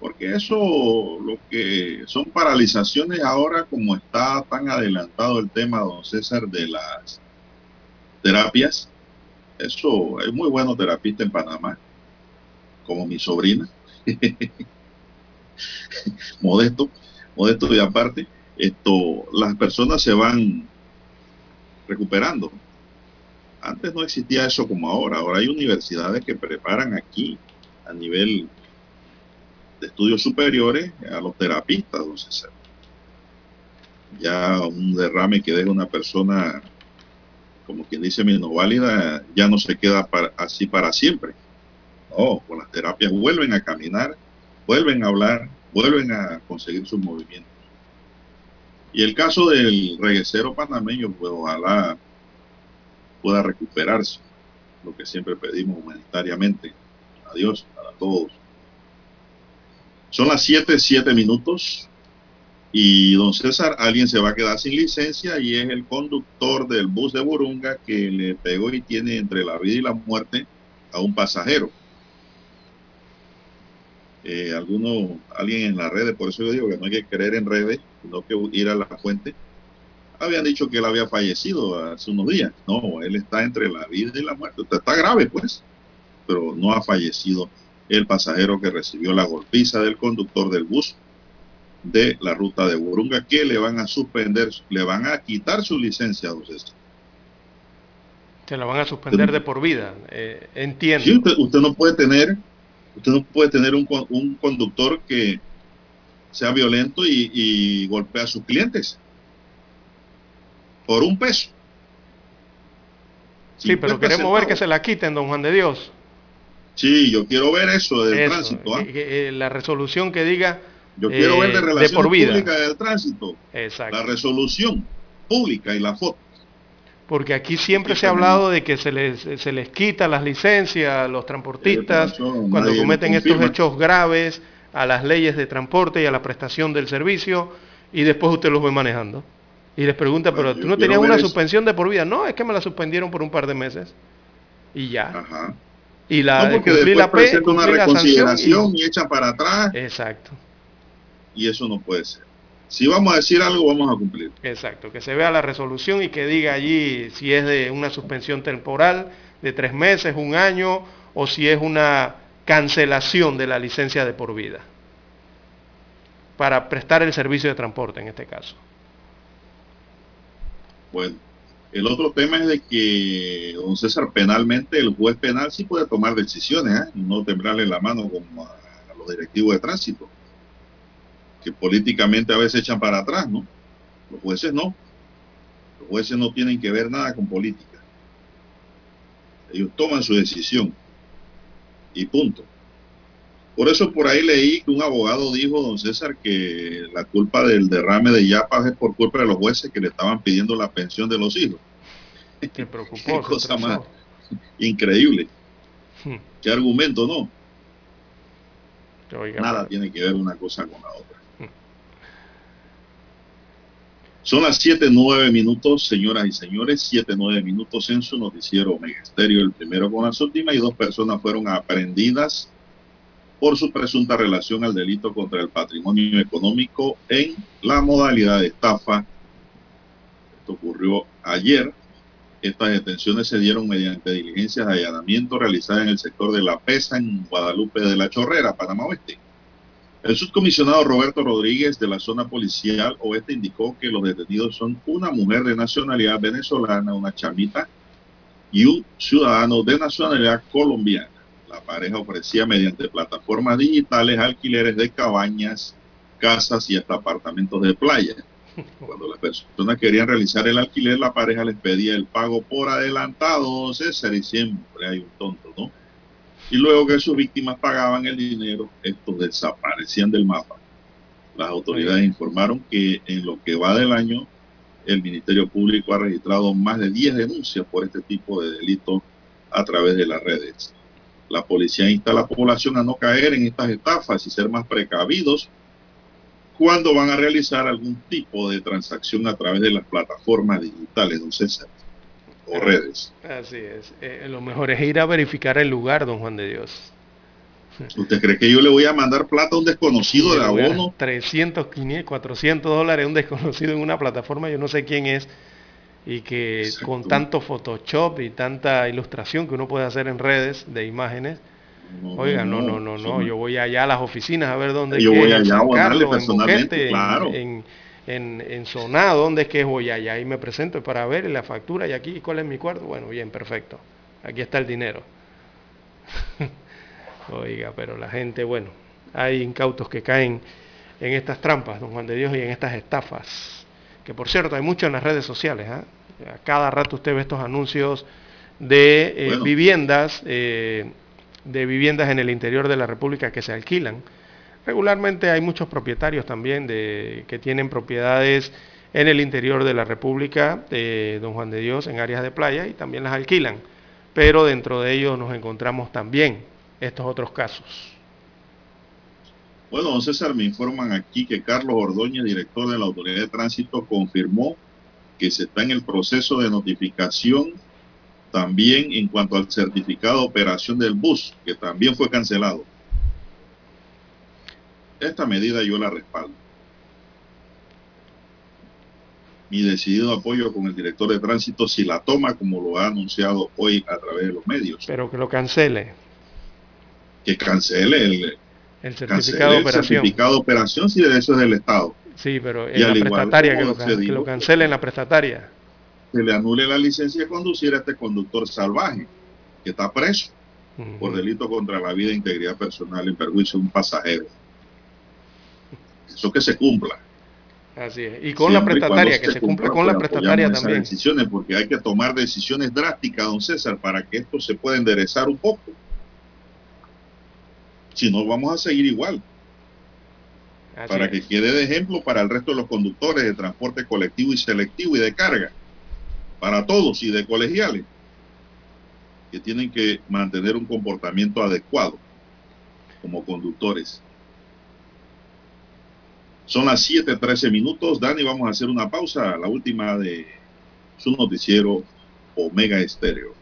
Porque eso, lo que son paralizaciones ahora, como está tan adelantado el tema, don César, de las terapias, eso, hay muy buenos terapistas en Panamá, como mi sobrina, modesto, modesto de aparte, esto, las personas se van recuperando. Antes no existía eso como ahora, ahora hay universidades que preparan aquí a nivel de estudios superiores a los terapistas, don. Ya un derrame que deja una persona, como quien dice, menos válida, ya no se queda así para siempre. No, con las terapias vuelven a caminar, vuelven a hablar, vuelven a conseguir sus movimientos. Y el caso del reguecero panameño, pues ojalá pueda recuperarse, lo que siempre pedimos humanitariamente. Adiós para todos. Son las 7, 7 minutos y don César, alguien se va a quedar sin licencia y es el conductor del bus de Burunga que le pegó y tiene entre la vida y la muerte a un pasajero. Eh, alguno, alguien en las redes, por eso yo digo que no hay que creer en redes, sino que ir a la fuente. Habían dicho que él había fallecido hace unos días. No, él está entre la vida y la muerte. Está, está grave, pues, pero no ha fallecido el pasajero que recibió la golpiza del conductor del bus de la ruta de Burunga, que le van a suspender, le van a quitar su licencia, don César. Se la van a suspender de por vida. eh, entiendo. Sí, usted, usted no puede tener Usted no puede tener un, un conductor que sea violento y, y golpea a sus clientes por un peso. Sí, pero queremos ver que se la quiten, don Juan de Dios. Sí, yo quiero ver eso del tránsito. ¿ah? Eh, la resolución que diga yo quiero ver de eh, relaciones por vida. públicas del tránsito. Exacto. La resolución pública y la foto. Porque aquí siempre se ha hablado de que se les, se les quita las licencias a los transportistas cuando cometen estos hechos graves a las leyes de transporte y a la prestación del servicio y después usted los ve manejando. Y les pregunta, pero tú no tenías una suspensión de por vida. No, es que me la suspendieron por un par de meses. Y ya. Ajá. Y la no, porque cumplir la P, una reconsideración sanción y... echan para atrás. Exacto. Y eso no puede ser. Si vamos a decir algo, vamos a cumplir. Exacto, que se vea la resolución y que diga allí si es de una suspensión temporal de tres meses, un año, o si es una cancelación de la licencia de por vida para prestar el servicio de transporte en este caso. Bueno, el otro tema es de que, don César, penalmente el juez penal sí puede tomar decisiones ¿eh? no temblarle la mano como a los directivos de tránsito, que políticamente a veces echan para atrás, ¿no? Los jueces no. Los jueces no tienen que ver nada con política. Ellos toman su decisión y punto. Por eso por ahí leí que un abogado dijo, don César, que la culpa del derrame de Yapas es por culpa de los jueces que le estaban pidiendo la pensión de los hijos. Se preocupó. Qué cosa más increíble. Hmm. ¿Qué argumento, no? Oiga, Nada tiene que ver una cosa con la otra. Son las 7, 9 minutos, señoras y señores, 7, 9 minutos en su noticiero Omega Estéreo, el primero con las últimas y dos personas fueron aprehendidas por su presunta relación al delito contra el patrimonio económico en la modalidad de estafa. Esto ocurrió ayer. Estas detenciones se dieron mediante diligencias de allanamiento realizadas en el sector de La Pesa, en Guadalupe de la Chorrera, Panamá Oeste. El subcomisionado Roberto Rodríguez de la zona policial oeste indicó que los detenidos son una mujer de nacionalidad venezolana, una chamita, y un ciudadano de nacionalidad colombiana. La pareja ofrecía mediante plataformas digitales alquileres de cabañas, casas y hasta apartamentos de playa. Cuando las personas querían realizar el alquiler, la pareja les pedía el pago por adelantado, César, y siempre hay un tonto, ¿no? Y luego que sus víctimas pagaban el dinero, estos desaparecían del mapa. Las autoridades informaron que en lo que va del año, el Ministerio Público ha registrado más de 10 denuncias por este tipo de delitos a través de las redes. La policía insta a la población a no caer en estas estafas y ser más precavidos cuando van a realizar algún tipo de transacción a través de las plataformas digitales, don César, o redes. Así es. Eh, lo mejor es ir a verificar el lugar, don Juan de Dios. ¿Usted cree que yo le voy a mandar plata a un desconocido de abono? 300, 500, 400 dólares a un desconocido en una plataforma, yo no sé quién es, y que Exacto. con tanto Photoshop y tanta ilustración que uno puede hacer en redes de imágenes, No, Oiga, no, no, no, no, yo voy allá a las oficinas a ver dónde Yo es voy allá a San Carlos, en Boquete, en- claro. en, en, en Soná, dónde es que voy allá y me presento para ver la factura y aquí, ¿cuál es mi cuarto? Bueno, bien, perfecto, aquí está el dinero. Oiga, pero la gente, bueno, hay incautos que caen en estas trampas, don Juan de Dios, y en estas estafas, que por cierto hay mucho en las redes sociales, ¿ah? a cada rato usted ve estos anuncios de eh, Bueno. viviendas, eh, de viviendas en el interior de la República que se alquilan. Regularmente hay muchos propietarios también de, que tienen propiedades en el interior de la República, de Don Juan de Dios, en áreas de playa, y también las alquilan. Pero dentro de ellos nos encontramos también estos otros casos. Bueno, don César, me informan aquí que Carlos Ordóñez, director de la Autoridad de Tránsito, confirmó que se está en el proceso de notificación también en cuanto al certificado de operación del bus, que también fue cancelado. Esta medida yo la respaldo. Mi decidido apoyo con el director de tránsito si la toma como lo ha anunciado hoy a través de los medios. Pero que lo cancele Que cancele el, el certificado de el operación. certificado de operación si de eso es del Estado. Sí, pero Y en la al igual prestataria, que lo, que dijo, lo cancele en la prestataria. se le anule la licencia de conducir a este conductor salvaje que está preso. por delito contra la vida e integridad personal en perjuicio de un pasajero. Eso que se cumpla. Así es. Y con la prestataria, que se, cumpla con la prestataria también. decisiones porque hay que tomar decisiones drásticas, don César, para que esto se pueda enderezar un poco. Si no, vamos a seguir igual. para que quede de ejemplo para el resto de los conductores de transporte colectivo y selectivo y de carga. Para todos y de colegiales que tienen que mantener un comportamiento adecuado como conductores. Son las 7:13 minutos. Dani, vamos a hacer una pausa, la última de su noticiero Omega Estéreo.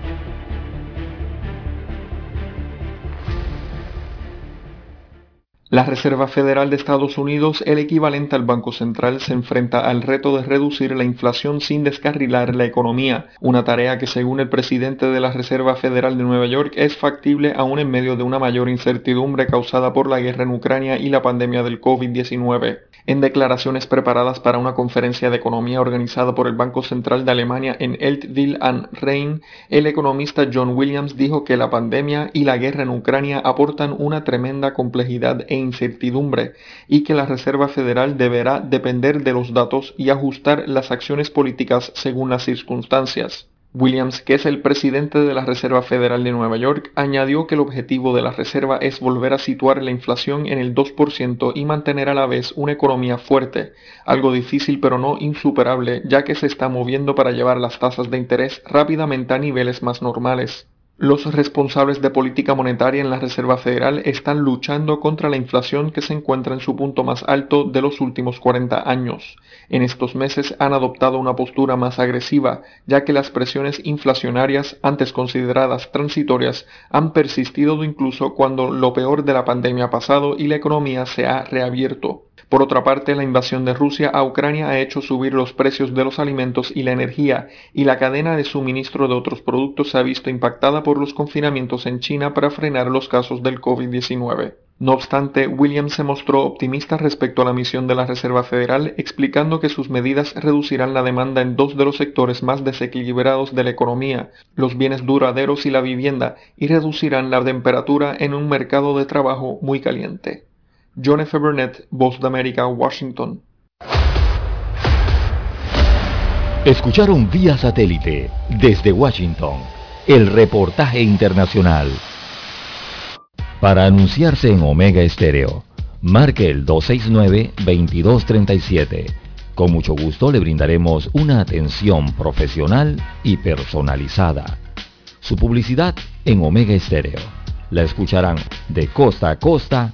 La Reserva Federal de Estados Unidos, el equivalente al Banco Central, se enfrenta al reto de reducir la inflación sin descarrilar la economía, una tarea que según el presidente de la Reserva Federal de Nueva York es factible aún en medio de una mayor incertidumbre causada por la guerra en Ucrania y la pandemia del COVID-19. En declaraciones preparadas para una conferencia de economía organizada por el Banco Central de Alemania en Eltville am Rhein, el economista John Williams dijo que la pandemia y la guerra en Ucrania aportan una tremenda complejidad e incertidumbre y que la Reserva Federal deberá depender de los datos y ajustar las acciones políticas según las circunstancias. Williams, que es el presidente de la Reserva Federal de Nueva York, añadió que el objetivo de la Reserva es volver a situar la inflación en el 2% y mantener a la vez una economía fuerte, algo difícil pero no insuperable ya que se está moviendo para llevar las tasas de interés rápidamente a niveles más normales. Los responsables de política monetaria en la Reserva Federal están luchando contra la inflación que se encuentra en su punto más alto de los últimos 40 años. En estos meses han adoptado una postura más agresiva, ya que las presiones inflacionarias, antes consideradas transitorias, han persistido incluso cuando lo peor de la pandemia ha pasado y la economía se ha reabierto. Por otra parte, la invasión de Rusia a Ucrania ha hecho subir los precios de los alimentos y la energía, y la cadena de suministro de otros productos se ha visto impactada por los confinamientos en China para frenar los casos del COVID-19. No obstante, Williams se mostró optimista respecto a la misión de la Reserva Federal, explicando que sus medidas reducirán la demanda en dos de los sectores más desequilibrados de la economía, los bienes duraderos y la vivienda, y reducirán la temperatura en un mercado de trabajo muy caliente. John F. Burnett, Voz de América, Washington. Escucharon vía satélite desde Washington el reportaje internacional. Para anunciarse en Omega Estéreo, marque el 269-2237. Con mucho gusto le brindaremos una atención profesional y personalizada. Su publicidad en Omega Estéreo. La escucharán de costa a costa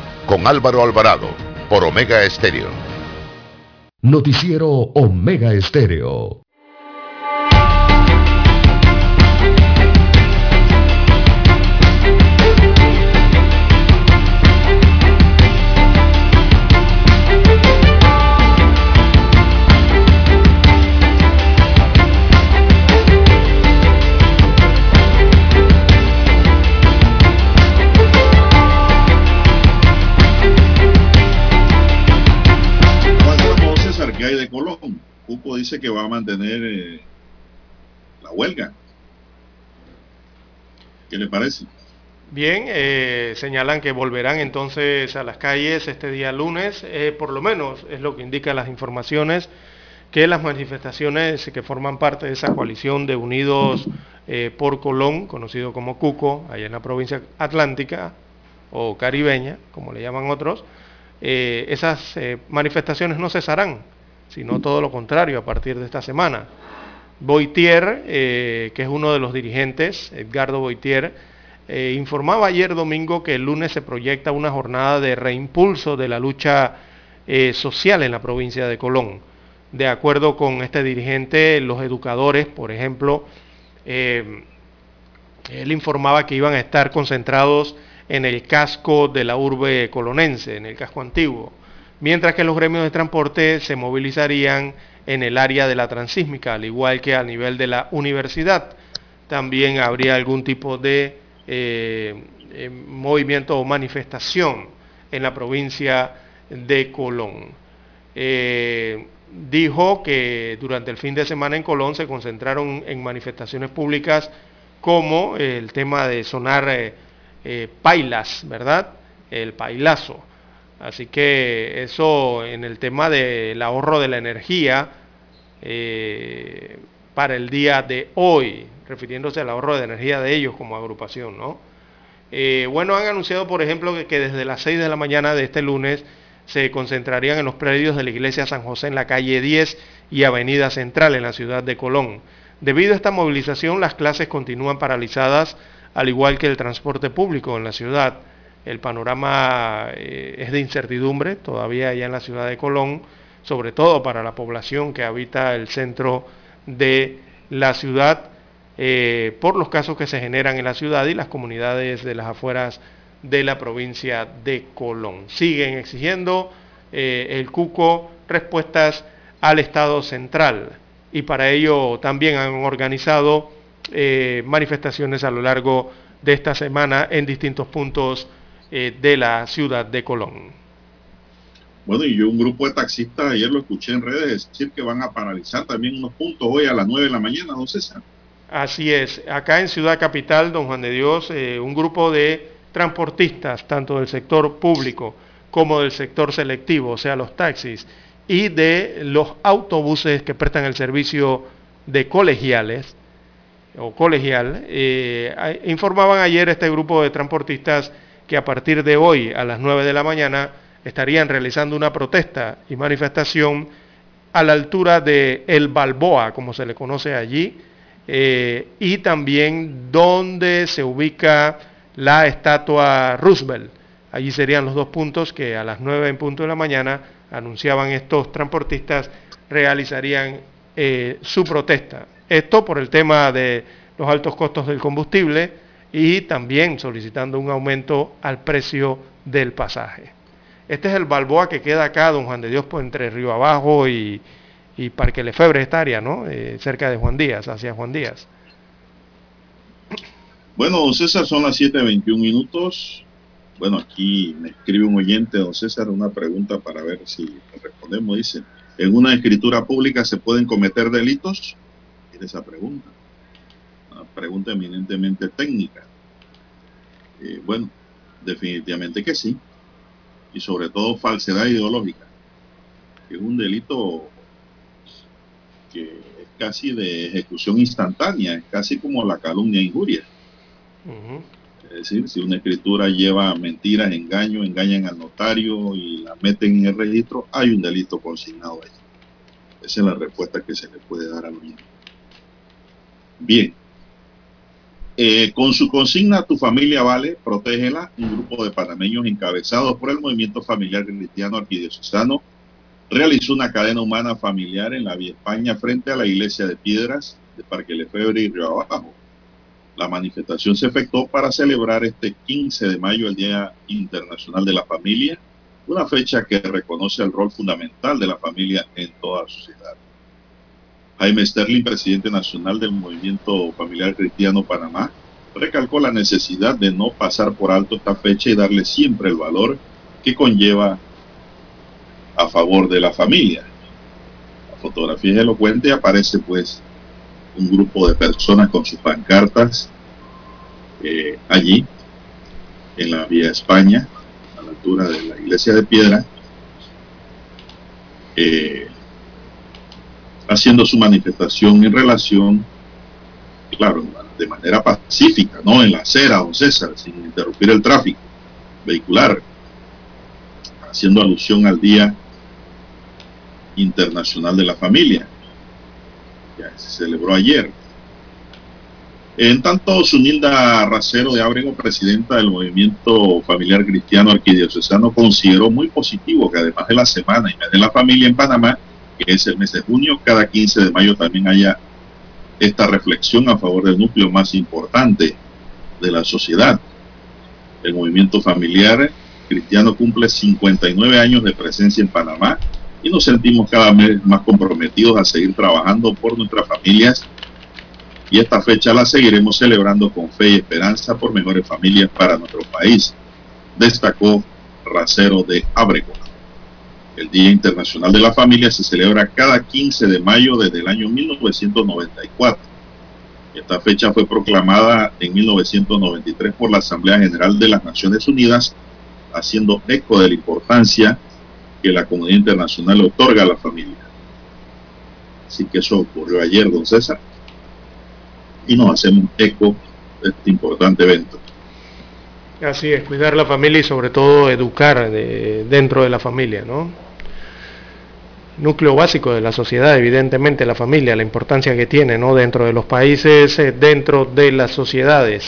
con Álvaro Alvarado por Omega Estéreo. Noticiero Omega Estéreo. Colón. Cuco dice que va a mantener eh, la huelga. ¿Qué le parece? Bien, eh, señalan que volverán entonces a las calles este día lunes, eh, por lo menos es lo que indican las informaciones, que las manifestaciones que forman parte de esa coalición de Unidos eh, por Colón, conocido como Cuco, allá en la provincia atlántica o caribeña, como le llaman otros, esas manifestaciones no cesarán, sino todo lo contrario a partir de esta semana. Boitier, que es uno de los dirigentes, Edgardo Boitier, eh, informaba ayer domingo que el lunes se proyecta una jornada de reimpulso de la lucha eh, social en la provincia de Colón. De acuerdo con este dirigente, los educadores, por ejemplo, eh, él informaba que iban a estar concentrados en el casco de la urbe colonense, en el casco antiguo, mientras que los gremios de transporte se movilizarían en el área de la transísmica, al igual que a nivel de la universidad. También habría algún tipo de eh, eh, movimiento o manifestación en la provincia de Colón. Eh, dijo que durante el fin de semana en Colón se concentraron en manifestaciones públicas como el tema de sonar pailas, ¿verdad? El pailazo. Así que eso en el tema del ahorro de la energía para el día de hoy, refiriéndose al ahorro de energía de ellos como agrupación, ¿no? Eh, bueno, han anunciado, por ejemplo, que, desde las 6 de la mañana de este lunes se concentrarían en los predios de la iglesia San José en la calle 10 y Avenida Central en la ciudad de Colón. Debido a esta movilización, las clases continúan paralizadas, al igual que el transporte público en la ciudad. El panorama eh, es de incertidumbre todavía allá en la ciudad de Colón, sobre todo para la población que habita el centro de la ciudad eh, por los casos que se generan en la ciudad y las comunidades de las afueras de la provincia de Colón. Siguen exigiendo eh, el CUCO respuestas al Estado central y para ello también han organizado manifestaciones a lo largo de esta semana en distintos puntos de la ciudad de Colón. Bueno, y yo un grupo de taxistas ayer lo escuché en redes decir que van a paralizar también unos puntos hoy a las 9 de la mañana, ¿no César? Así es, acá en Ciudad Capital, don Juan de Dios, eh, un grupo de transportistas, tanto del sector público como del sector selectivo, o sea, los taxis, y de los autobuses que prestan el servicio de colegiales o colegial, eh, informaban ayer este grupo de transportistas que a partir de hoy a las 9 de la mañana estarían realizando una protesta y manifestación a la altura de El Balboa, como se le conoce allí, eh, y también donde se ubica la estatua Roosevelt. Allí serían los dos puntos que a las 9 en punto de la mañana anunciaban estos transportistas realizarían eh, su protesta. Esto por el tema de los altos costos del combustible y también solicitando un aumento al precio del pasaje. Este es el Balboa que queda acá, don Juan de Dios, pues, entre Río Abajo y, y Parque Lefebre esta área, ¿no? Eh, cerca de Juan Díaz, hacia Juan Díaz. Bueno, don César, son las 7.21 minutos. Bueno, aquí me escribe un oyente, don César, una pregunta para ver si respondemos. Dice, ¿en una escritura pública se pueden cometer delitos? Tiene esa pregunta. Pregunta eminentemente técnica. Eh, bueno, definitivamente que sí. Y sobre todo falsedad ideológica. Que es un delito que es casi de ejecución instantánea, es casi como la calumnia e injuria. Es decir, si una escritura lleva mentiras, engaño, engañan al notario y la meten en el registro, hay un delito consignado ahí. Esa es la respuesta que se le puede dar al niño. Bien. Eh, con su consigna Tu familia vale, protégela, un grupo de panameños encabezados por el movimiento familiar cristiano arquidiocesano realizó una cadena humana familiar en la Vía España frente a la iglesia de Piedras de Parque Lefebvre y Río Abajo. La manifestación se efectuó para celebrar este 15 de mayo el Día Internacional de la Familia, una fecha que reconoce el rol fundamental de la familia en toda sociedad. Jaime Sterling, presidente nacional del Movimiento Familiar Cristiano Panamá, recalcó la necesidad de no pasar por alto esta fecha y darle siempre el valor que conlleva a favor de la familia. fotografía es elocuente, aparece pues un grupo de personas con sus pancartas eh, allí, en la vía España, a la altura de la iglesia de piedra, eh, haciendo su manifestación en relación, claro, de manera pacífica, no en la acera, don César, sin interrumpir el tráfico vehicular, haciendo alusión al Día Internacional de la Familia, que se celebró ayer. En tanto, Sunilda Racero de Ábrego, presidenta del Movimiento Familiar Cristiano Arquidiocesano, consideró muy positivo que además de la Semana y de la Familia en Panamá, que es el mes de junio, cada 15 de mayo también haya esta reflexión a favor del núcleo más importante de la sociedad. El movimiento familiar cristiano cumple 59 años de presencia en Panamá y nos sentimos cada vez más comprometidos a seguir trabajando por nuestras familias y esta fecha la seguiremos celebrando con fe y esperanza por mejores familias para nuestro país, destacó Racero de Abrego. El Día Internacional de la Familia se celebra cada 15 de mayo desde el año 1994. Esta fecha fue proclamada en 1993 por la Asamblea General de las Naciones Unidas, haciendo eco de la importancia que la comunidad internacional otorga a la familia. Así que eso ocurrió ayer, don César, y nos hacemos eco de este importante evento. Así es, cuidar la familia y sobre todo educar dentro de la familia, ¿no? Núcleo básico de la sociedad, evidentemente la familia, la importancia que tiene, ¿no? Dentro de los países, eh, dentro de las sociedades.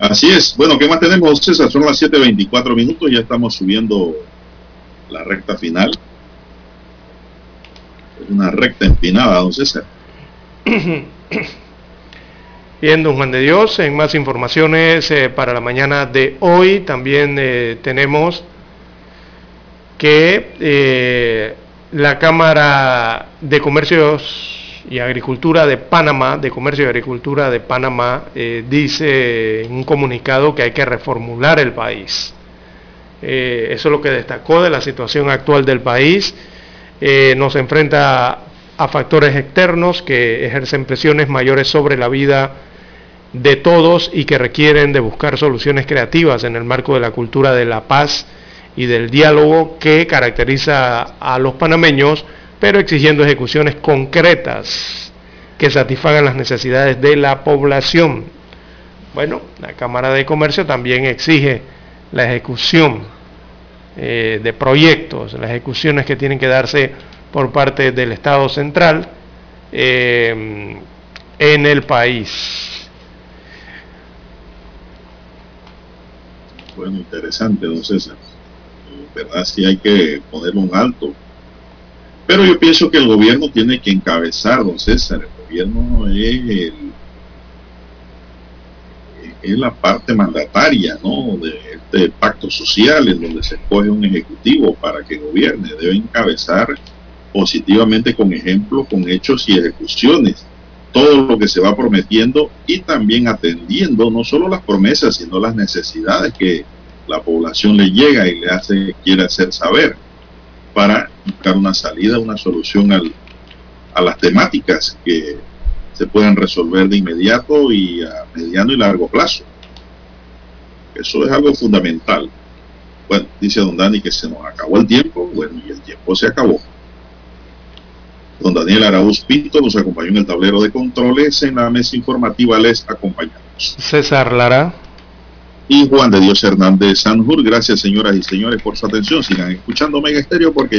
Así es. Bueno, ¿qué más tenemos, César? Son las 7.24 minutos, ya estamos subiendo la recta final. Es una recta empinada, don César. Bien, don Juan de Dios, en más informaciones eh, para la mañana de hoy también eh, tenemos que eh, la Cámara de Comercios y Agricultura de Panamá, de Comercio y Agricultura de Panamá, dice en un comunicado que hay que reformular el país. eso es lo que destacó de la situación actual del país. nos enfrenta a factores externos que ejercen presiones mayores sobre la vida de todos y que requieren de buscar soluciones creativas en el marco de la cultura de la paz y del diálogo que caracteriza a los panameños, pero exigiendo ejecuciones concretas que satisfagan las necesidades de la población. Bueno, la Cámara de Comercio también exige la ejecución eh, de proyectos, las ejecuciones que tienen que darse por parte del Estado central eh, en el país. Bueno, interesante, don César. Verdad, sí hay que poner un alto. Pero yo pienso que el gobierno tiene que encabezar, don César. El gobierno es, es la parte mandataria ¿no? de este pacto social en donde se escoge un ejecutivo para que gobierne. Debe encabezar positivamente con ejemplos, con hechos y ejecuciones. Todo lo que se va prometiendo y también atendiendo no solo las promesas, sino las necesidades que la población le llega y le hace, quiere hacer saber para buscar una salida, una solución a las temáticas que se pueden resolver de inmediato y a mediano y largo plazo. Eso es algo fundamental. Bueno, dice don Dani que se nos acabó el tiempo. Bueno, y el tiempo se acabó. Don Daniel Araúz Pinto nos acompañó en el tablero de controles. En la mesa informativa les acompañamos. César Lara. Y Juan de Dios Hernández Sanjur. Gracias, señoras y señores, por su atención. Sigan escuchando Mega Estéreo porque